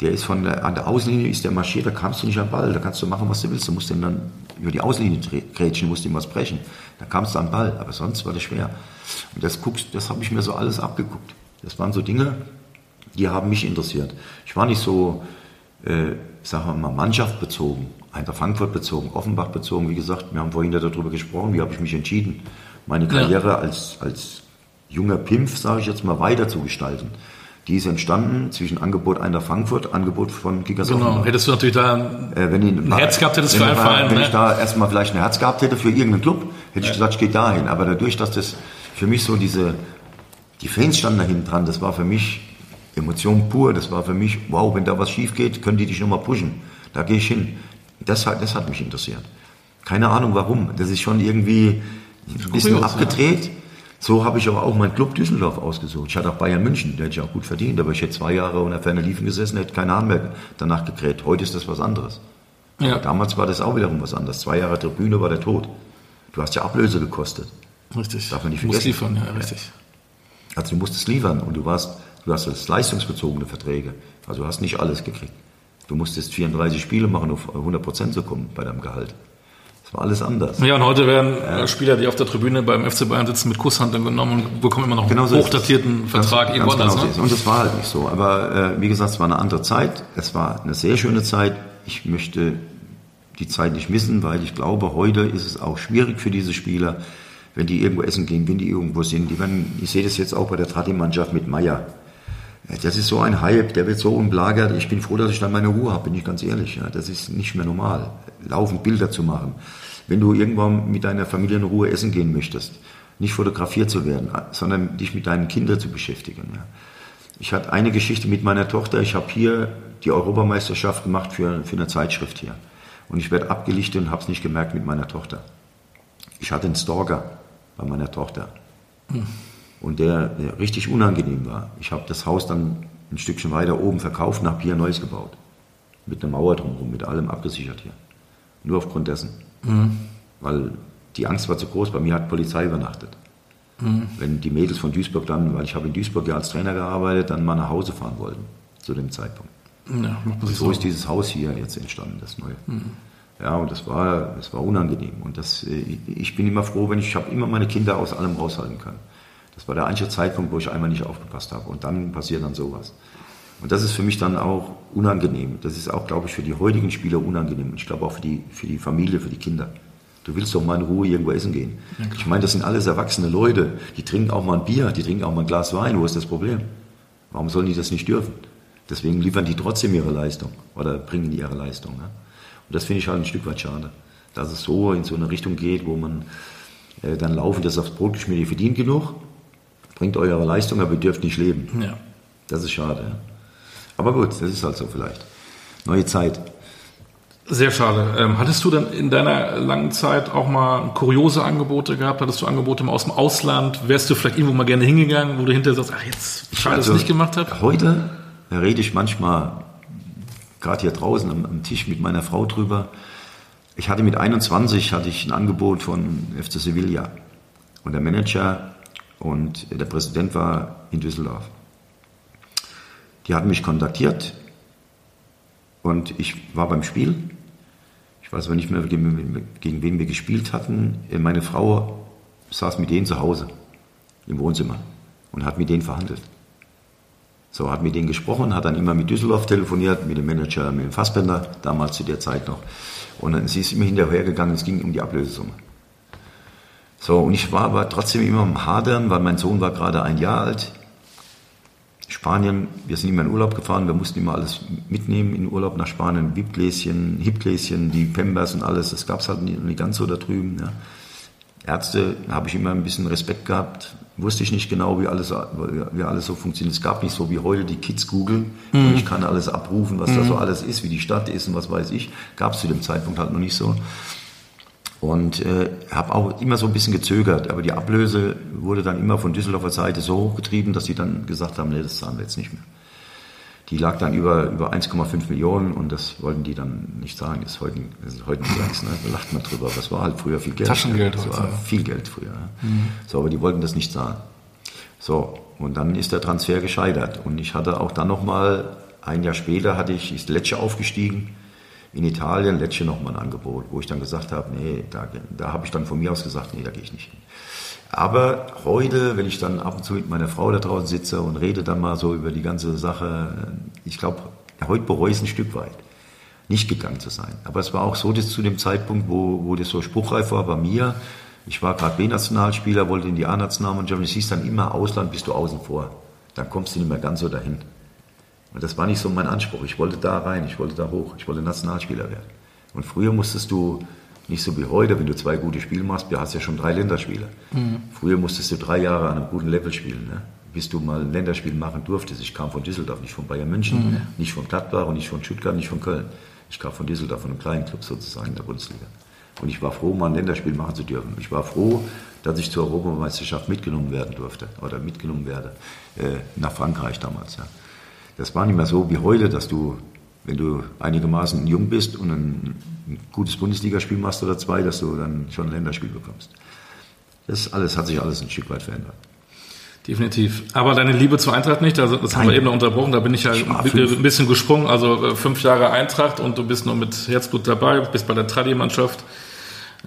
Der ist von der, an der Außenlinie ist der marschiert, da kamst du nicht an Ball. Da kannst du machen, was du willst. Du musst den dann über die Außenlinie grätschen, musst ihm was brechen. Da kamst du an Ball, aber sonst war das schwer. Und das guckst, das habe ich mir so alles abgeguckt. Das waren so Dinge, die haben mich interessiert. Ich war nicht so, äh, sagen wir mal, Mannschaft bezogen, Eintracht Frankfurt bezogen, Offenbach bezogen. Wie gesagt, wir haben vorhin darüber gesprochen, wie habe ich mich entschieden, meine Karriere ja. als, als junger Pimpf, sage ich jetzt mal, weiter zu gestalten. Die ist entstanden zwischen Angebot einer Frankfurt, Angebot von Kickers Genau, Offenbach. hättest du natürlich da äh, wenn ich, ein Herz gehabt hättest für einen Verein. Wenn ne? ich da erstmal vielleicht ein Herz gehabt hätte für irgendeinen Club, hätte ja. ich gesagt, ich gehe dahin. Aber dadurch, dass das für mich so diese, die Fans standen da hinten dran, das war für mich Emotion pur, das war für mich, wow, wenn da was schief geht, können die dich nochmal pushen. Da gehe ich hin. Das hat, das hat mich interessiert. Keine Ahnung warum. Das ist schon irgendwie ein bisschen abgedreht. Ja. So habe ich aber auch meinen Club Düsseldorf ausgesucht. Ich hatte auch Bayern München, der hätte ich auch gut verdient, aber ich hätte zwei Jahre unter Ferne Liefen gesessen, hätte keine Hahn mehr danach gekräht. Heute ist das was anderes. Ja. Damals war das auch wiederum was anderes. Zwei Jahre Tribüne war der Tod. Du hast ja Ablöse gekostet. Richtig. Darf man nicht vergessen. Du musst liefern, ja, richtig. Also du musstest liefern und du warst, du hast jetzt leistungsbezogene Verträge. Also du hast nicht alles gekriegt. Du musstest 34 Spiele machen, um auf 100 Prozent zu kommen bei deinem Gehalt war alles anders. Ja, und heute werden ja. Spieler, die auf der Tribüne beim FC Bayern sitzen, mit Kusshandeln genommen und bekommen immer noch genau einen hochdatierten Vertrag ganz, irgendwo ganz anders. Ne? Und das war halt nicht so. Aber äh, wie gesagt, es war eine andere Zeit. Es war eine sehr schöne Zeit. Ich möchte die Zeit nicht missen, weil ich glaube, heute ist es auch schwierig für diese Spieler, wenn die irgendwo essen gehen, wenn die irgendwo sind. Die werden, ich sehe das jetzt auch bei der Trati-Mannschaft mit Meier. Das ist so ein Hype, der wird so umlagert. Ich bin froh, dass ich dann meine Ruhe habe, bin ich ganz ehrlich. Das ist nicht mehr normal, laufend Bilder zu machen. Wenn du irgendwann mit deiner Familie in Ruhe essen gehen möchtest, nicht fotografiert zu werden, sondern dich mit deinen Kindern zu beschäftigen. Ich hatte eine Geschichte mit meiner Tochter. Ich habe hier die Europameisterschaft gemacht für, für eine Zeitschrift hier. Und ich werde abgelichtet und habe es nicht gemerkt mit meiner Tochter. Ich hatte einen Stalker bei meiner Tochter. Hm. Und der, der, richtig unangenehm war. Ich habe das Haus dann ein Stückchen weiter oben verkauft und habe hier ein neues gebaut. Mit einer Mauer drumherum, mit allem abgesichert hier. Nur aufgrund dessen. Mhm. Weil die Angst war zu groß. Bei mir hat Polizei übernachtet. Mhm. Wenn die Mädels von Duisburg dann, weil ich habe in Duisburg ja als Trainer gearbeitet, dann mal nach Hause fahren wollten zu dem Zeitpunkt. Ja, so, ist dieses Haus hier jetzt entstanden, das neue. Mhm. Ja, und das war, das war unangenehm. Und das, äh, ich bin immer froh, wenn ich, ich habe immer meine Kinder aus allem raushalten können. Das war der einzige Zeitpunkt, wo ich einmal nicht aufgepasst habe. Und dann passiert dann sowas. Und das ist für mich dann auch unangenehm. Das ist auch, glaube ich, für die heutigen Spieler unangenehm. Und ich glaube auch für die, für die Familie, für die Kinder. Du willst doch mal in Ruhe irgendwo essen gehen. Ja, ich meine, das sind alles erwachsene Leute. Die trinken auch mal ein Bier, die trinken auch mal ein Glas Wein. Wo ist das Problem? Warum sollen die das nicht dürfen? Deswegen liefern die trotzdem ihre Leistung oder bringen die ihre Leistung. Ne? Und das finde ich halt ein Stück weit schade, dass es so in so eine Richtung geht, wo man äh, dann laufen, das aufs Brot geschmiert, ihr verdient genug, bringt eure Leistung, aber ihr dürft nicht leben. Ja. Das ist schade. Aber gut, das ist halt so vielleicht. Neue Zeit. Sehr schade. Ähm, hattest du dann in deiner langen Zeit auch mal kuriose Angebote gehabt? Hattest du Angebote aus dem Ausland? Wärst du vielleicht irgendwo mal gerne hingegangen, wo du hinterher sagst, ach jetzt, schade, also, dass ich nicht gemacht habe? Heute rede ich manchmal, gerade hier draußen am, am, Tisch mit meiner Frau drüber. Ich hatte mit 21 hatte ich ein Angebot von FC Sevilla. Und der Manager und der Präsident war in Düsseldorf. Die hatten mich kontaktiert und ich war beim Spiel weiß aber nicht mehr, gegen, gegen wen wir gespielt hatten. Äh, meine Frau saß mit denen zu Hause im Wohnzimmer und hat mit denen verhandelt. So, hat mit denen gesprochen, hat dann immer mit Düsseldorf telefoniert, mit dem Manager, mit dem Fassbender, damals zu der Zeit noch. Und dann, sie ist immer hinterhergegangen, es ging um die Ablösesumme. So, und ich war aber trotzdem immer am Hadern, weil mein Sohn war gerade ein Jahr alt. Spanien, wir sind immer in Urlaub gefahren, wir mussten immer alles mitnehmen in Urlaub nach Spanien, Wipgläschen, Hipgläschen, die Pembers und alles, das gab es halt nicht, nicht, ganz so da drüben. Ja. Ärzte habe ich immer ein bisschen Respekt gehabt, wusste ich nicht genau, wie alles, wie alles so funktioniert. Es gab nicht so wie heute die Kids googeln mhm. und ich kann alles abrufen, was mhm. da so alles ist, wie die Stadt ist und was weiß ich. Gab es zu dem Zeitpunkt halt noch nicht so. Und äh, habe auch immer so ein bisschen gezögert, aber die Ablöse wurde dann immer von Düsseldorfer Seite so hochgetrieben, dass sie dann gesagt haben, nee, das zahlen wir jetzt nicht mehr. Die lag dann über, über 1,5 Millionen und das wollten die dann nicht zahlen. Das ist heute, das ist heute nicht ne? da lacht man drüber. Aber es war halt früher viel Geld. Taschengeld Das war viel Geld früher. Mhm. So, aber die wollten das nicht zahlen. So, und dann ist der Transfer gescheitert. Und ich hatte auch dann nochmal, ein Jahr später hatte ich, ist Lecce aufgestiegen in Italien Lecce nochmal ein Angebot, wo ich dann gesagt habe, nee, da, da habe ich dann von mir aus gesagt, nee, da gehe ich nicht hin. Aber heute, wenn ich dann ab und zu mit meiner Frau da draußen sitze und rede dann mal so über die ganze Sache, ich glaube, heute bereue ich es ein Stück weit, nicht gegangen zu sein. Aber es war auch so, dass zu dem Zeitpunkt, wo, wo das so spruchreif war bei mir, ich war gerade B-Nationalspieler, wollte in die A-Nationalmannschaft, es hieß dann immer, Ausland bist du außen vor. Dann kommst du nicht mehr ganz so dahin. Und das war nicht so mein Anspruch. Ich wollte da rein, ich wollte da hoch, ich wollte Nationalspieler werden. Und früher musstest du, nicht so wie heute, wenn du zwei gute Spiele machst, du hast ja schon drei Länderspiele. Mhm. Früher musstest du drei Jahre an einem guten Level spielen, ne? bis du mal ein Länderspiel machen durftest. Ich kam von Düsseldorf, nicht von Bayern München, mhm. nicht von Gladbach und nicht von Stuttgart, nicht von Köln. Ich kam von Düsseldorf, von einem kleinen Club sozusagen in der Bundesliga. Und ich war froh, mal ein Länderspiel machen zu dürfen. Ich war froh, dass ich zur Europameisterschaft mitgenommen werden durfte oder mitgenommen werde, äh, nach Frankreich damals. Ja. Das war nicht mehr so wie heute, dass du, wenn du einigermaßen jung bist und ein, ein gutes Bundesligaspiel machst oder zwei, dass du dann schon ein Länderspiel bekommst. Das alles hat sich alles ein Stück weit verändert. Definitiv. Aber deine Liebe zur Eintracht nicht, also das Nein. haben wir eben noch unterbrochen, da bin ich ja ich ein bisschen gesprungen. Also äh, fünf Jahre Eintracht und du bist nur mit Herzblut dabei, bist bei der Tradi-Mannschaft.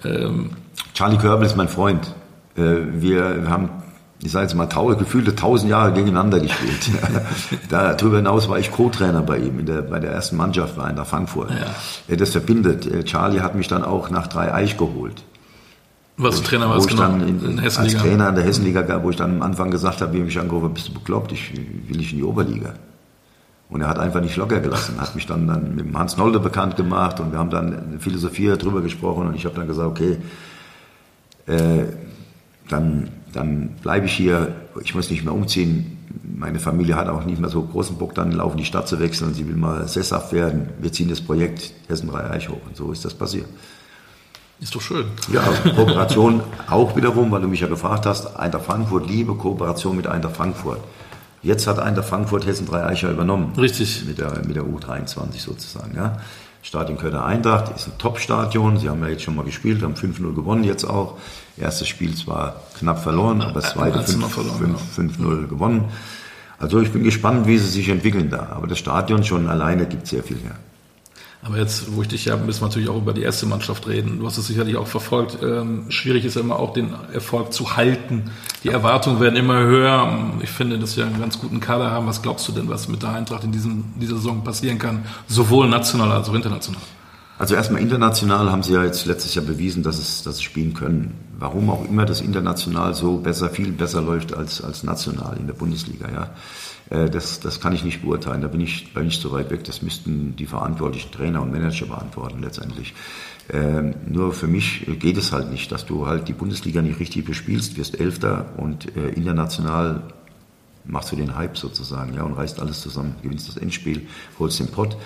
Ähm Charlie Körbel ist mein Freund. Äh, wir haben ich sage jetzt mal, gefühlte tausend Jahre gegeneinander gespielt. Darüber hinaus war ich Co-Trainer bei ihm, in der, bei der ersten Mannschaft war in der Frankfurt. Ja. Das verbindet. Charlie hat mich dann auch nach drei Eich geholt. Was Trainer warst, wo ich genau, dann in, in als. Trainer in der Hessenliga, gab, wo ich dann am Anfang gesagt habe, wie mich angerufen, bist du bekloppt, ich will nicht in die Oberliga. Und er hat einfach nicht locker gelassen, hat mich dann, dann mit dem Hans Nolde bekannt gemacht und wir haben dann Philosophie darüber gesprochen und ich habe dann gesagt, okay, äh, dann, dann bleibe ich hier, ich muss nicht mehr umziehen. Meine Familie hat auch nicht mehr so großen Bock, dann laufen die Stadt zu wechseln, sie will mal sesshaft werden. Wir ziehen das Projekt Hessen 3 Eich hoch und so ist das passiert. Ist doch schön. Ja, Kooperation auch wiederum, weil du mich ja gefragt hast, Eintracht Frankfurt, liebe Kooperation mit Eintracht Frankfurt. Jetzt hat Eintracht Frankfurt Hessen 3 Eicher übernommen. Richtig. Mit der, mit der U23 sozusagen. Ja. Stadion Kölner Eintracht ist ein Top-Stadion. Sie haben ja jetzt schon mal gespielt, haben 5-0 gewonnen jetzt auch. Erstes Spiel zwar knapp verloren, aber das zweite 1-0 verloren, 5-0 gewonnen. Also ich bin gespannt, wie sie sich entwickeln da. Aber das Stadion schon alleine gibt sehr viel her. Aber jetzt, wo ich dich habe, müssen wir natürlich auch über die erste Mannschaft reden. Du hast es sicherlich auch verfolgt. Ähm, schwierig ist immer auch den Erfolg zu halten. Die Erwartungen werden immer höher. Ich finde, dass wir einen ganz guten Kader haben. Was glaubst du denn, was mit der Eintracht in diesem, dieser Saison passieren kann? Sowohl national als auch international. Also erstmal international haben sie ja jetzt letztes Jahr bewiesen, dass es, dass sie spielen können. Warum auch immer das international so besser, viel besser läuft als, als national in der Bundesliga, ja. Äh, Das, das kann ich nicht beurteilen. Da bin ich, bin ich so weit weg. Das müssten die verantwortlichen Trainer und Manager beantworten letztendlich. Ähm, nur für mich geht es halt nicht, dass du halt die Bundesliga nicht richtig bespielst, wirst Elfter und äh, international machst du den Hype sozusagen, ja, und reißt alles zusammen, gewinnst das Endspiel, holst den Pott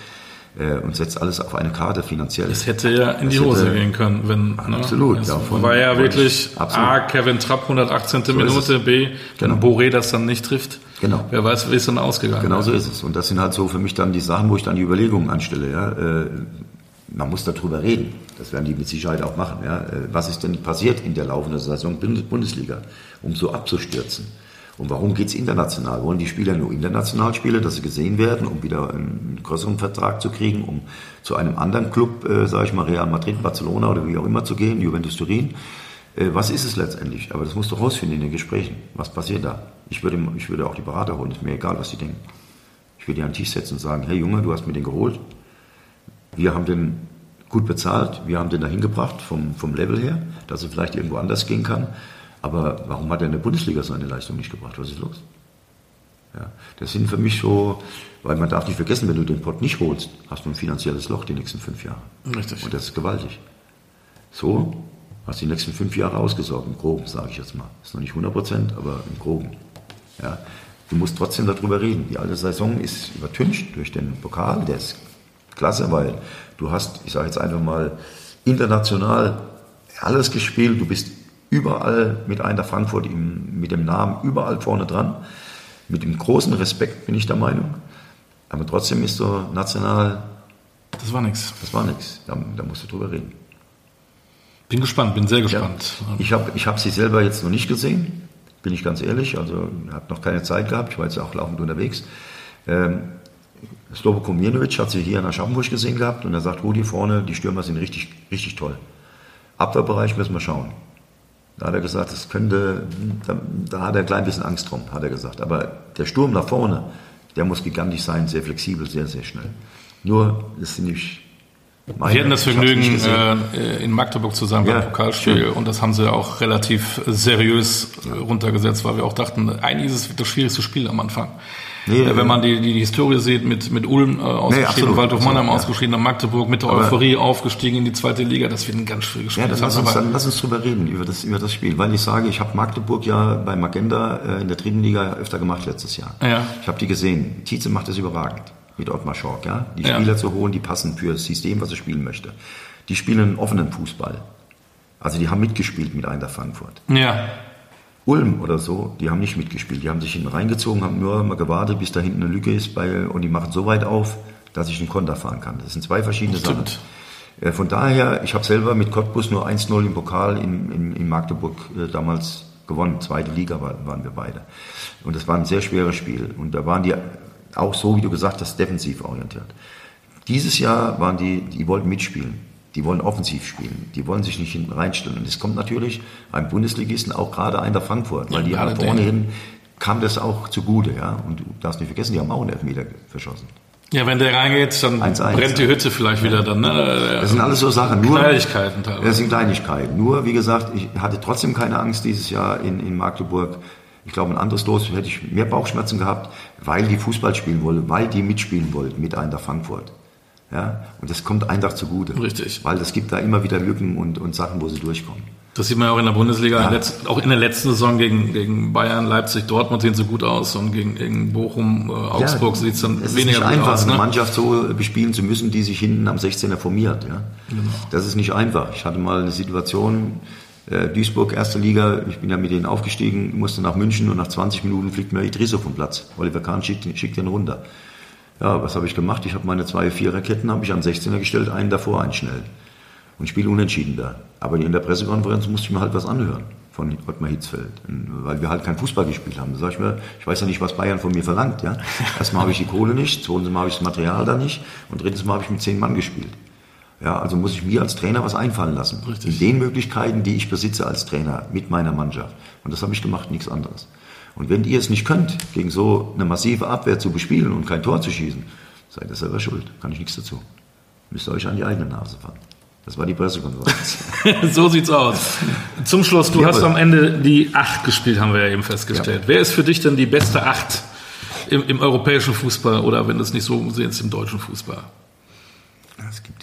äh, und setzt alles auf eine Karte finanziell. Es hätte ja in Das die Hose hätte- gehen können, wenn. Absolut, Es davon war ja wirklich ich-. A, Kevin Trapp 118. ist es. Minute, B, wenn Genau. Boré das dann nicht trifft. Genau. Wer weiß, wie es dann ausgegangen Genau so ist es. Und das sind halt so für mich dann die Sachen, wo ich dann die Überlegungen anstelle. Ja. Äh, Man muss darüber reden. Das werden die mit Sicherheit auch machen. Ja. Äh, Was ist denn passiert in der laufenden Saison Bundes- Bundesliga, um so abzustürzen? Und warum geht's international? Wollen die Spieler nur international spielen, dass sie gesehen werden, um wieder einen größeren Vertrag zu kriegen, um zu einem anderen Club, äh, sage ich mal, Real Madrid, Barcelona oder wie auch immer zu gehen, Juventus Turin? Äh, was ist es letztendlich? Aber das musst du rausfinden in den Gesprächen. Was passiert da? Ich würde, ich würde auch die Berater holen, ist mir egal, was sie denken. Ich würde die an den Tisch setzen und sagen, hey Junge, du hast mir den geholt. Wir haben den gut bezahlt, wir haben den dahin gebracht vom, vom Level her, dass er vielleicht irgendwo anders gehen kann. Aber warum hat er in der Bundesliga seine Leistung nicht gebracht? Was ist los? Ja, das sind für mich so, weil man darf nicht vergessen, wenn du den Pott nicht holst, hast du ein finanzielles Loch die nächsten fünf Jahre. Richtig. Und das ist gewaltig. So hast du die nächsten fünf Jahre ausgesorgt, im Groben, sage ich jetzt mal. Ist noch nicht 100 Prozent, aber im Groben. Ja. Du musst trotzdem darüber reden. Die alte Saison ist übertüncht durch den Pokal, der ist klasse, weil du hast, ich sage jetzt einfach mal, international alles gespielt. Du bist überall mit Eintracht Frankfurt im, mit dem Namen überall vorne dran. Mit dem großen Respekt bin ich der Meinung. Aber trotzdem ist so national, Das war nix. das war nichts. Da, da musst du drüber reden. Bin gespannt, bin sehr Ja. gespannt. Ich habe ich hab sie selber jetzt noch nicht gesehen, bin ich ganz ehrlich. Also habe noch keine Zeit gehabt. Ich war jetzt auch laufend unterwegs. Ähm, Sloboko Mirnovic hat sie hier in Aschaffenburg gesehen gehabt und er sagt, Rudi, vorne, die Stürmer sind richtig, richtig toll. Abwehrbereich müssen wir schauen. Da hat er gesagt, das könnte, da, da hat er ein klein bisschen Angst drum, hat er gesagt. Aber der Sturm nach vorne, der muss gigantisch sein, sehr flexibel, sehr, sehr schnell. Nur, das sind nicht meine, Wir hatten das Vergnügen, äh, in Magdeburg zu sein Ja, beim Pokalspiel schön. und das haben sie auch relativ seriös äh, runtergesetzt, weil wir auch dachten, eigentlich ist es das schwierigste Spiel am Anfang. Nee, Äh, Wenn man die, die, die Historie sieht, mit, mit Ulm äh, ausgeschieden, absolut. Waldhof Mannheim Ja. ausgeschieden, dann Magdeburg mit der Aber- Euphorie aufgestiegen in die zweite Liga, das wird ein ganz schwieriges Spiel. Ja, dann das lass, uns, dann lass uns drüber reden, über das, über das Spiel. Weil ich sage, ich habe Magdeburg ja bei Magenta äh, in der dritten Liga öfter gemacht letztes Jahr. Ja. Ich habe die gesehen. Tietze macht das überragend mit Ottmar Schork. Ja? Die Ja. Spieler zu holen, die passen für das System, was er spielen möchte. Die spielen einen offenen Fußball. Also die haben mitgespielt mit Eintracht Frankfurt. ja, Ulm oder so, die haben nicht mitgespielt. Die haben sich hinten reingezogen, haben nur mal gewartet, bis da hinten eine Lücke ist bei, und die machen so weit auf, dass ich einen Konter fahren kann. Das sind zwei verschiedene. Sachen. Äh, Von daher, ich habe selber mit Cottbus nur 1-0 im Pokal in, in, in Magdeburg äh, damals gewonnen. Zweite Liga war, waren wir beide. Und das war ein sehr schweres Spiel. Und da waren die auch so, wie du gesagt hast, defensiv orientiert. Dieses Jahr waren die, die wollten mitspielen. Die wollen offensiv spielen. Die wollen sich nicht hinten reinstellen. Und es kommt natürlich einem Bundesligisten auch gerade ein der Frankfurt, weil Ja, die nach vorne hin kam das auch zugute, ja. Und du darfst nicht vergessen, die haben auch einen Elfmeter verschossen. Ja, wenn der reingeht, dann 1 -1, brennt die Hütte vielleicht wieder dann. Ne? Das sind alles so Sachen. Nur, Kleinigkeiten teilweise. Das sind Kleinigkeiten. Nur, wie gesagt, ich hatte trotzdem keine Angst dieses Jahr in, in Magdeburg. Ich glaube, ein anderes Los hätte ich mehr Bauchschmerzen gehabt, weil die Fußball spielen wollten, weil die mitspielen wollten mit Eintracht Frankfurt. Ja, und das kommt Eintracht zugute. Richtig. Weil es gibt da immer wieder Lücken und, und Sachen, wo sie durchkommen. Das sieht man ja auch in der Bundesliga. Ja. auch in der letzten Saison gegen, gegen Bayern, Leipzig, Dortmund sehen sie gut aus und gegen, gegen Bochum, äh, Augsburg ja, sieht es dann es weniger ist nicht einfach, aus. Ne? eine Mannschaft so bespielen zu müssen, die sich hinten am 16er formiert. Ja? Genau. Das ist nicht einfach. Ich hatte mal eine Situation, Duisburg, erste Liga, ich bin ja mit denen aufgestiegen, musste nach München und nach 20 Minuten fliegt mir Idrisso vom Platz. Oliver Kahn schickt, schickt den runter. Ja, was habe ich gemacht? Ich habe meine zwei Viererketten habe ich an 16er gestellt, einen davor, einen schnell und spiele unentschieden da. Aber in der Pressekonferenz musste ich mir halt was anhören von Ottmar Hitzfeld, weil wir halt kein Fußball gespielt haben. Da sag ich mir, ich weiß ja nicht, was Bayern von mir verlangt. Ja? Erstmal habe ich die Kohle nicht, zweitens habe ich das Material da nicht und drittens habe ich mit zehn Mann gespielt. Ja, also muss ich mir als Trainer was einfallen lassen. Richtig. In den Möglichkeiten, die ich besitze als Trainer mit meiner Mannschaft. Und das habe ich gemacht, nichts anderes. Und wenn ihr es nicht könnt, gegen so eine massive Abwehr zu bespielen und kein Tor zu schießen, seid ihr selber schuld. Kann ich nichts dazu. Müsst ihr euch an die eigene Nase fahren. Das war die Pressekonferenz. so sieht's aus. Zum Schluss, du ja, hast am Ende die Acht gespielt, haben wir ja eben festgestellt. Ja. Wer ist für dich denn die beste Acht im, im europäischen Fußball oder wenn du es nicht so siehst, im deutschen Fußball?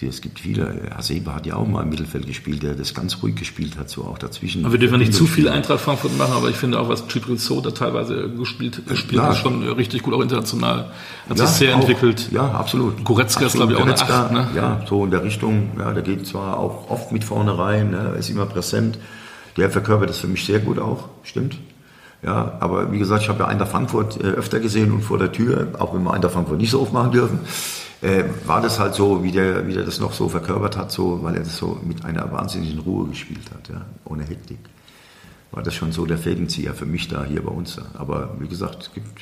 Es gibt, es gibt viele. Hasebe hat ja auch mal im Mittelfeld gespielt, der das ganz ruhig gespielt hat, so auch dazwischen. Aber wir dürfen nicht zu viel Eintracht Frankfurt machen, aber ich finde auch, was Chiprizot da teilweise gespielt, gespielt ja. hat, schon richtig gut, auch international. Hat ja, sich sehr auch, entwickelt. Ja, absolut. Goretzka ist, glaube ich, auch eine Acht, ne? Ja, so in der Richtung. Ja, der geht zwar auch oft mit vorne rein, ne, ist immer präsent. Der verkörpert das für mich sehr gut auch, stimmt. Ja, aber wie gesagt, ich habe ja Eintracht Frankfurt äh, öfter gesehen und vor der Tür, auch wenn wir Eintracht Frankfurt nicht so oft machen dürfen äh, war das halt so, wie der, wie der das noch so verkörpert hat, so, weil er das so mit einer wahnsinnigen Ruhe gespielt hat, ja, ohne Hektik. War das schon so der Fädenzieher für mich da hier bei uns. Aber wie gesagt, es gibt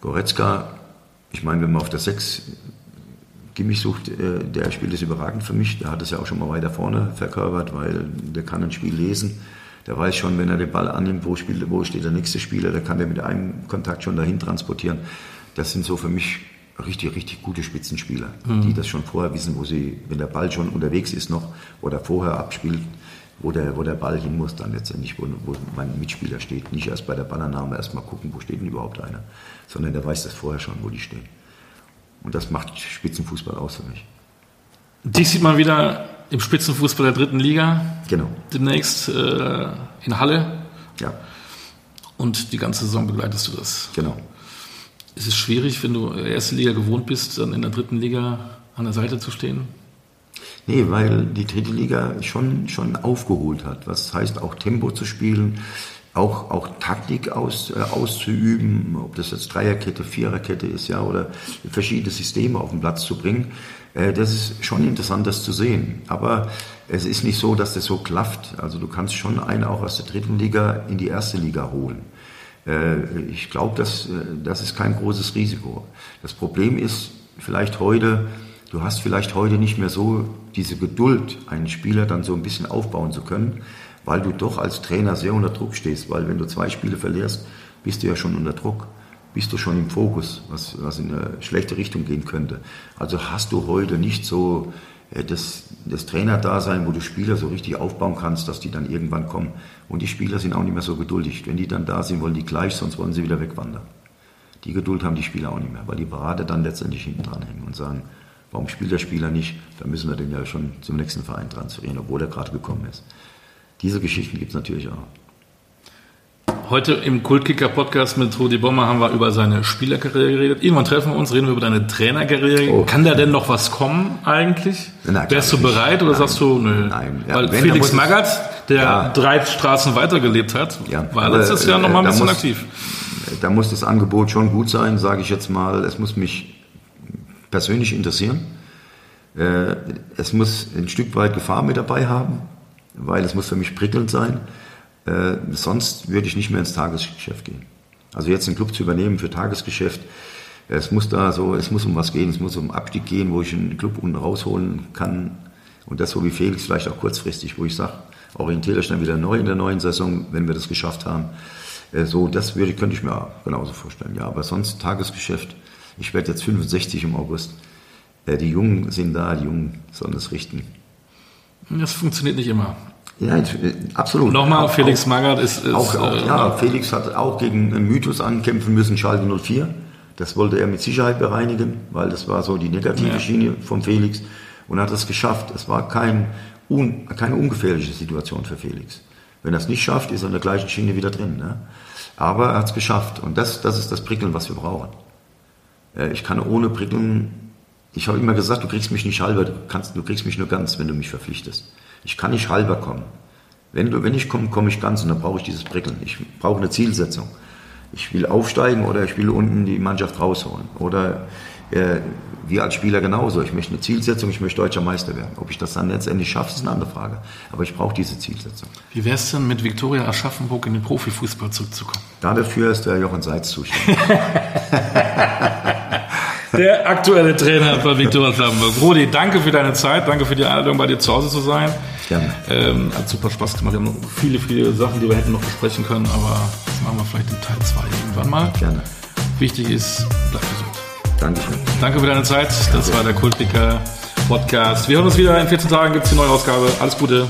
Goretzka, ich meine, wenn man auf der 6 Kimmich sucht, äh, der spielt es überragend für mich. Der hat es ja auch schon mal weiter vorne verkörpert, weil der kann ein Spiel lesen. Der weiß schon, wenn er den Ball annimmt, wo, spielt, wo steht der nächste Spieler, der kann der mit einem Kontakt schon dahin transportieren. Das sind so für mich richtig, richtig gute Spitzenspieler, mhm. die das schon vorher wissen, wo sie, wenn der Ball schon unterwegs ist noch oder vorher abspielt, wo der, wo der Ball hin muss, dann letztendlich, wo, wo mein Mitspieler steht. Nicht erst bei der Ballannahme erstmal gucken, wo steht denn überhaupt einer, sondern der weiß das vorher schon, wo die stehen. Und das macht Spitzenfußball aus für mich. Dich sieht man wieder im Spitzenfußball der dritten Liga. Genau. Demnächst äh, in Halle. Ja. Und die ganze Saison begleitest du das. Genau. Ist es schwierig, wenn du erste Liga gewohnt bist, dann in der dritten Liga an der Seite zu stehen? Nee, weil die dritte Liga schon, schon aufgeholt hat. Was heißt auch Tempo zu spielen, auch, auch Taktik aus, äh, auszuüben, ob das jetzt Dreierkette, Viererkette ist, ja, oder verschiedene Systeme auf den Platz zu bringen. Äh, das ist schon interessant, das zu sehen. Aber es ist nicht so, dass das so klafft. Also du kannst schon einen auch aus der dritten Liga in die erste Liga holen. Äh, ich glaube, das, äh, das ist kein großes Risiko. Das Problem ist vielleicht heute, du hast vielleicht heute nicht mehr so diese Geduld, einen Spieler dann so ein bisschen aufbauen zu können, weil du doch als Trainer sehr unter Druck stehst, weil wenn du zwei Spiele verlierst, bist du ja schon unter Druck, bist du schon im Fokus, was, was in eine schlechte Richtung gehen könnte. Also hast du heute nicht so äh, das, das Trainerdasein, wo du Spieler so richtig aufbauen kannst, dass die dann irgendwann kommen. Und die Spieler sind auch nicht mehr so geduldig. Wenn die dann da sind, wollen die gleich, sonst wollen sie wieder wegwandern. Die Geduld haben die Spieler auch nicht mehr, weil die Berater dann letztendlich hinten dran hängen und sagen, warum spielt der Spieler nicht? Da müssen wir den ja schon zum nächsten Verein transferieren, obwohl er gerade gekommen ist. Diese Geschichten gibt es natürlich auch. Heute im Kultkicker-Podcast mit Rudi Bommer haben wir über seine Spielerkarriere geredet. Irgendwann treffen wir uns, reden wir über deine Trainerkarriere. Oh. Kann da denn noch was kommen eigentlich? Na, Wärst du bereit oder nein. sagst du, nö? Nein. Ja, Weil Felix Magath, der ja. drei Straßen weitergelebt hat, ja. war letztes Jahr noch mal ein bisschen muss, aktiv. Da muss das Angebot schon gut sein, sage ich jetzt mal. Es muss mich persönlich interessieren. Äh, es muss ein Stück weit Gefahr mit dabei haben, weil es muss für mich prickelnd sein. Äh, sonst würde ich nicht mehr ins Tagesgeschäft gehen. Also jetzt einen Club zu übernehmen für Tagesgeschäft, es muss da so, es muss um was gehen, es muss um Abstieg gehen, wo ich einen Club unten rausholen kann. Und das so wie Felix, vielleicht auch kurzfristig, wo ich sage, orientiere ich dann wieder neu in der neuen Saison, wenn wir das geschafft haben. Äh, so, das würde, könnte ich mir genauso vorstellen. Ja, aber sonst Tagesgeschäft Ich werde jetzt 65 im August. Äh, die Jungen sind da, die Jungen sollen es richten. Das funktioniert nicht immer. Ja, äh, absolut. Nochmal, Felix Magath ist. ist auch, auch, äh, ja, Felix hat auch gegen einen Mythos ankämpfen müssen, Schalke 04. Das wollte er mit Sicherheit bereinigen, weil das war so die negative Ja. Schiene von Felix und hat es geschafft. Es war kein, un, keine ungefährliche Situation für Felix. Wenn er es nicht schafft, ist er in der gleichen Schiene wieder drin. Ne? Aber er hat es geschafft und das, das ist das Prickeln, was wir brauchen. Äh, Ich kann ohne Prickeln, ich habe immer gesagt, du kriegst mich nicht halber, du, kannst, du kriegst mich nur ganz, wenn du mich verpflichtest. Ich kann nicht halber kommen. Wenn, du, wenn ich komme, komme ich ganz und dann brauche ich dieses Prickeln. Ich brauche eine Zielsetzung. Ich will aufsteigen oder ich will unten die Mannschaft rausholen. Oder äh, wir als Spieler genauso. Ich möchte eine Zielsetzung, ich möchte deutscher Meister werden. Ob ich das dann letztendlich schaffe, ist eine andere Frage. Aber ich brauche diese Zielsetzung. Wie wäre es denn mit Viktoria Aschaffenburg in den Profifußball zurückzukommen? Dafür ist der Jochen Seitz zuständig. Der aktuelle Trainer von Viktoria Aschaffenburg. Rudi, danke für deine Zeit, danke für die Einladung, bei dir zu Hause zu sein. Gerne. Ähm, hat super Spaß gemacht. Wir haben noch viele, viele Sachen, die wir hätten noch besprechen können, aber das machen wir vielleicht in Teil 2 irgendwann mal. Gerne. Wichtig ist, bleib gesund. Dankeschön. Danke für deine Zeit. Das war der Kultpicker Podcast. Wir hören uns wieder in 14 Tagen, gibt es die neue Ausgabe. Alles Gute.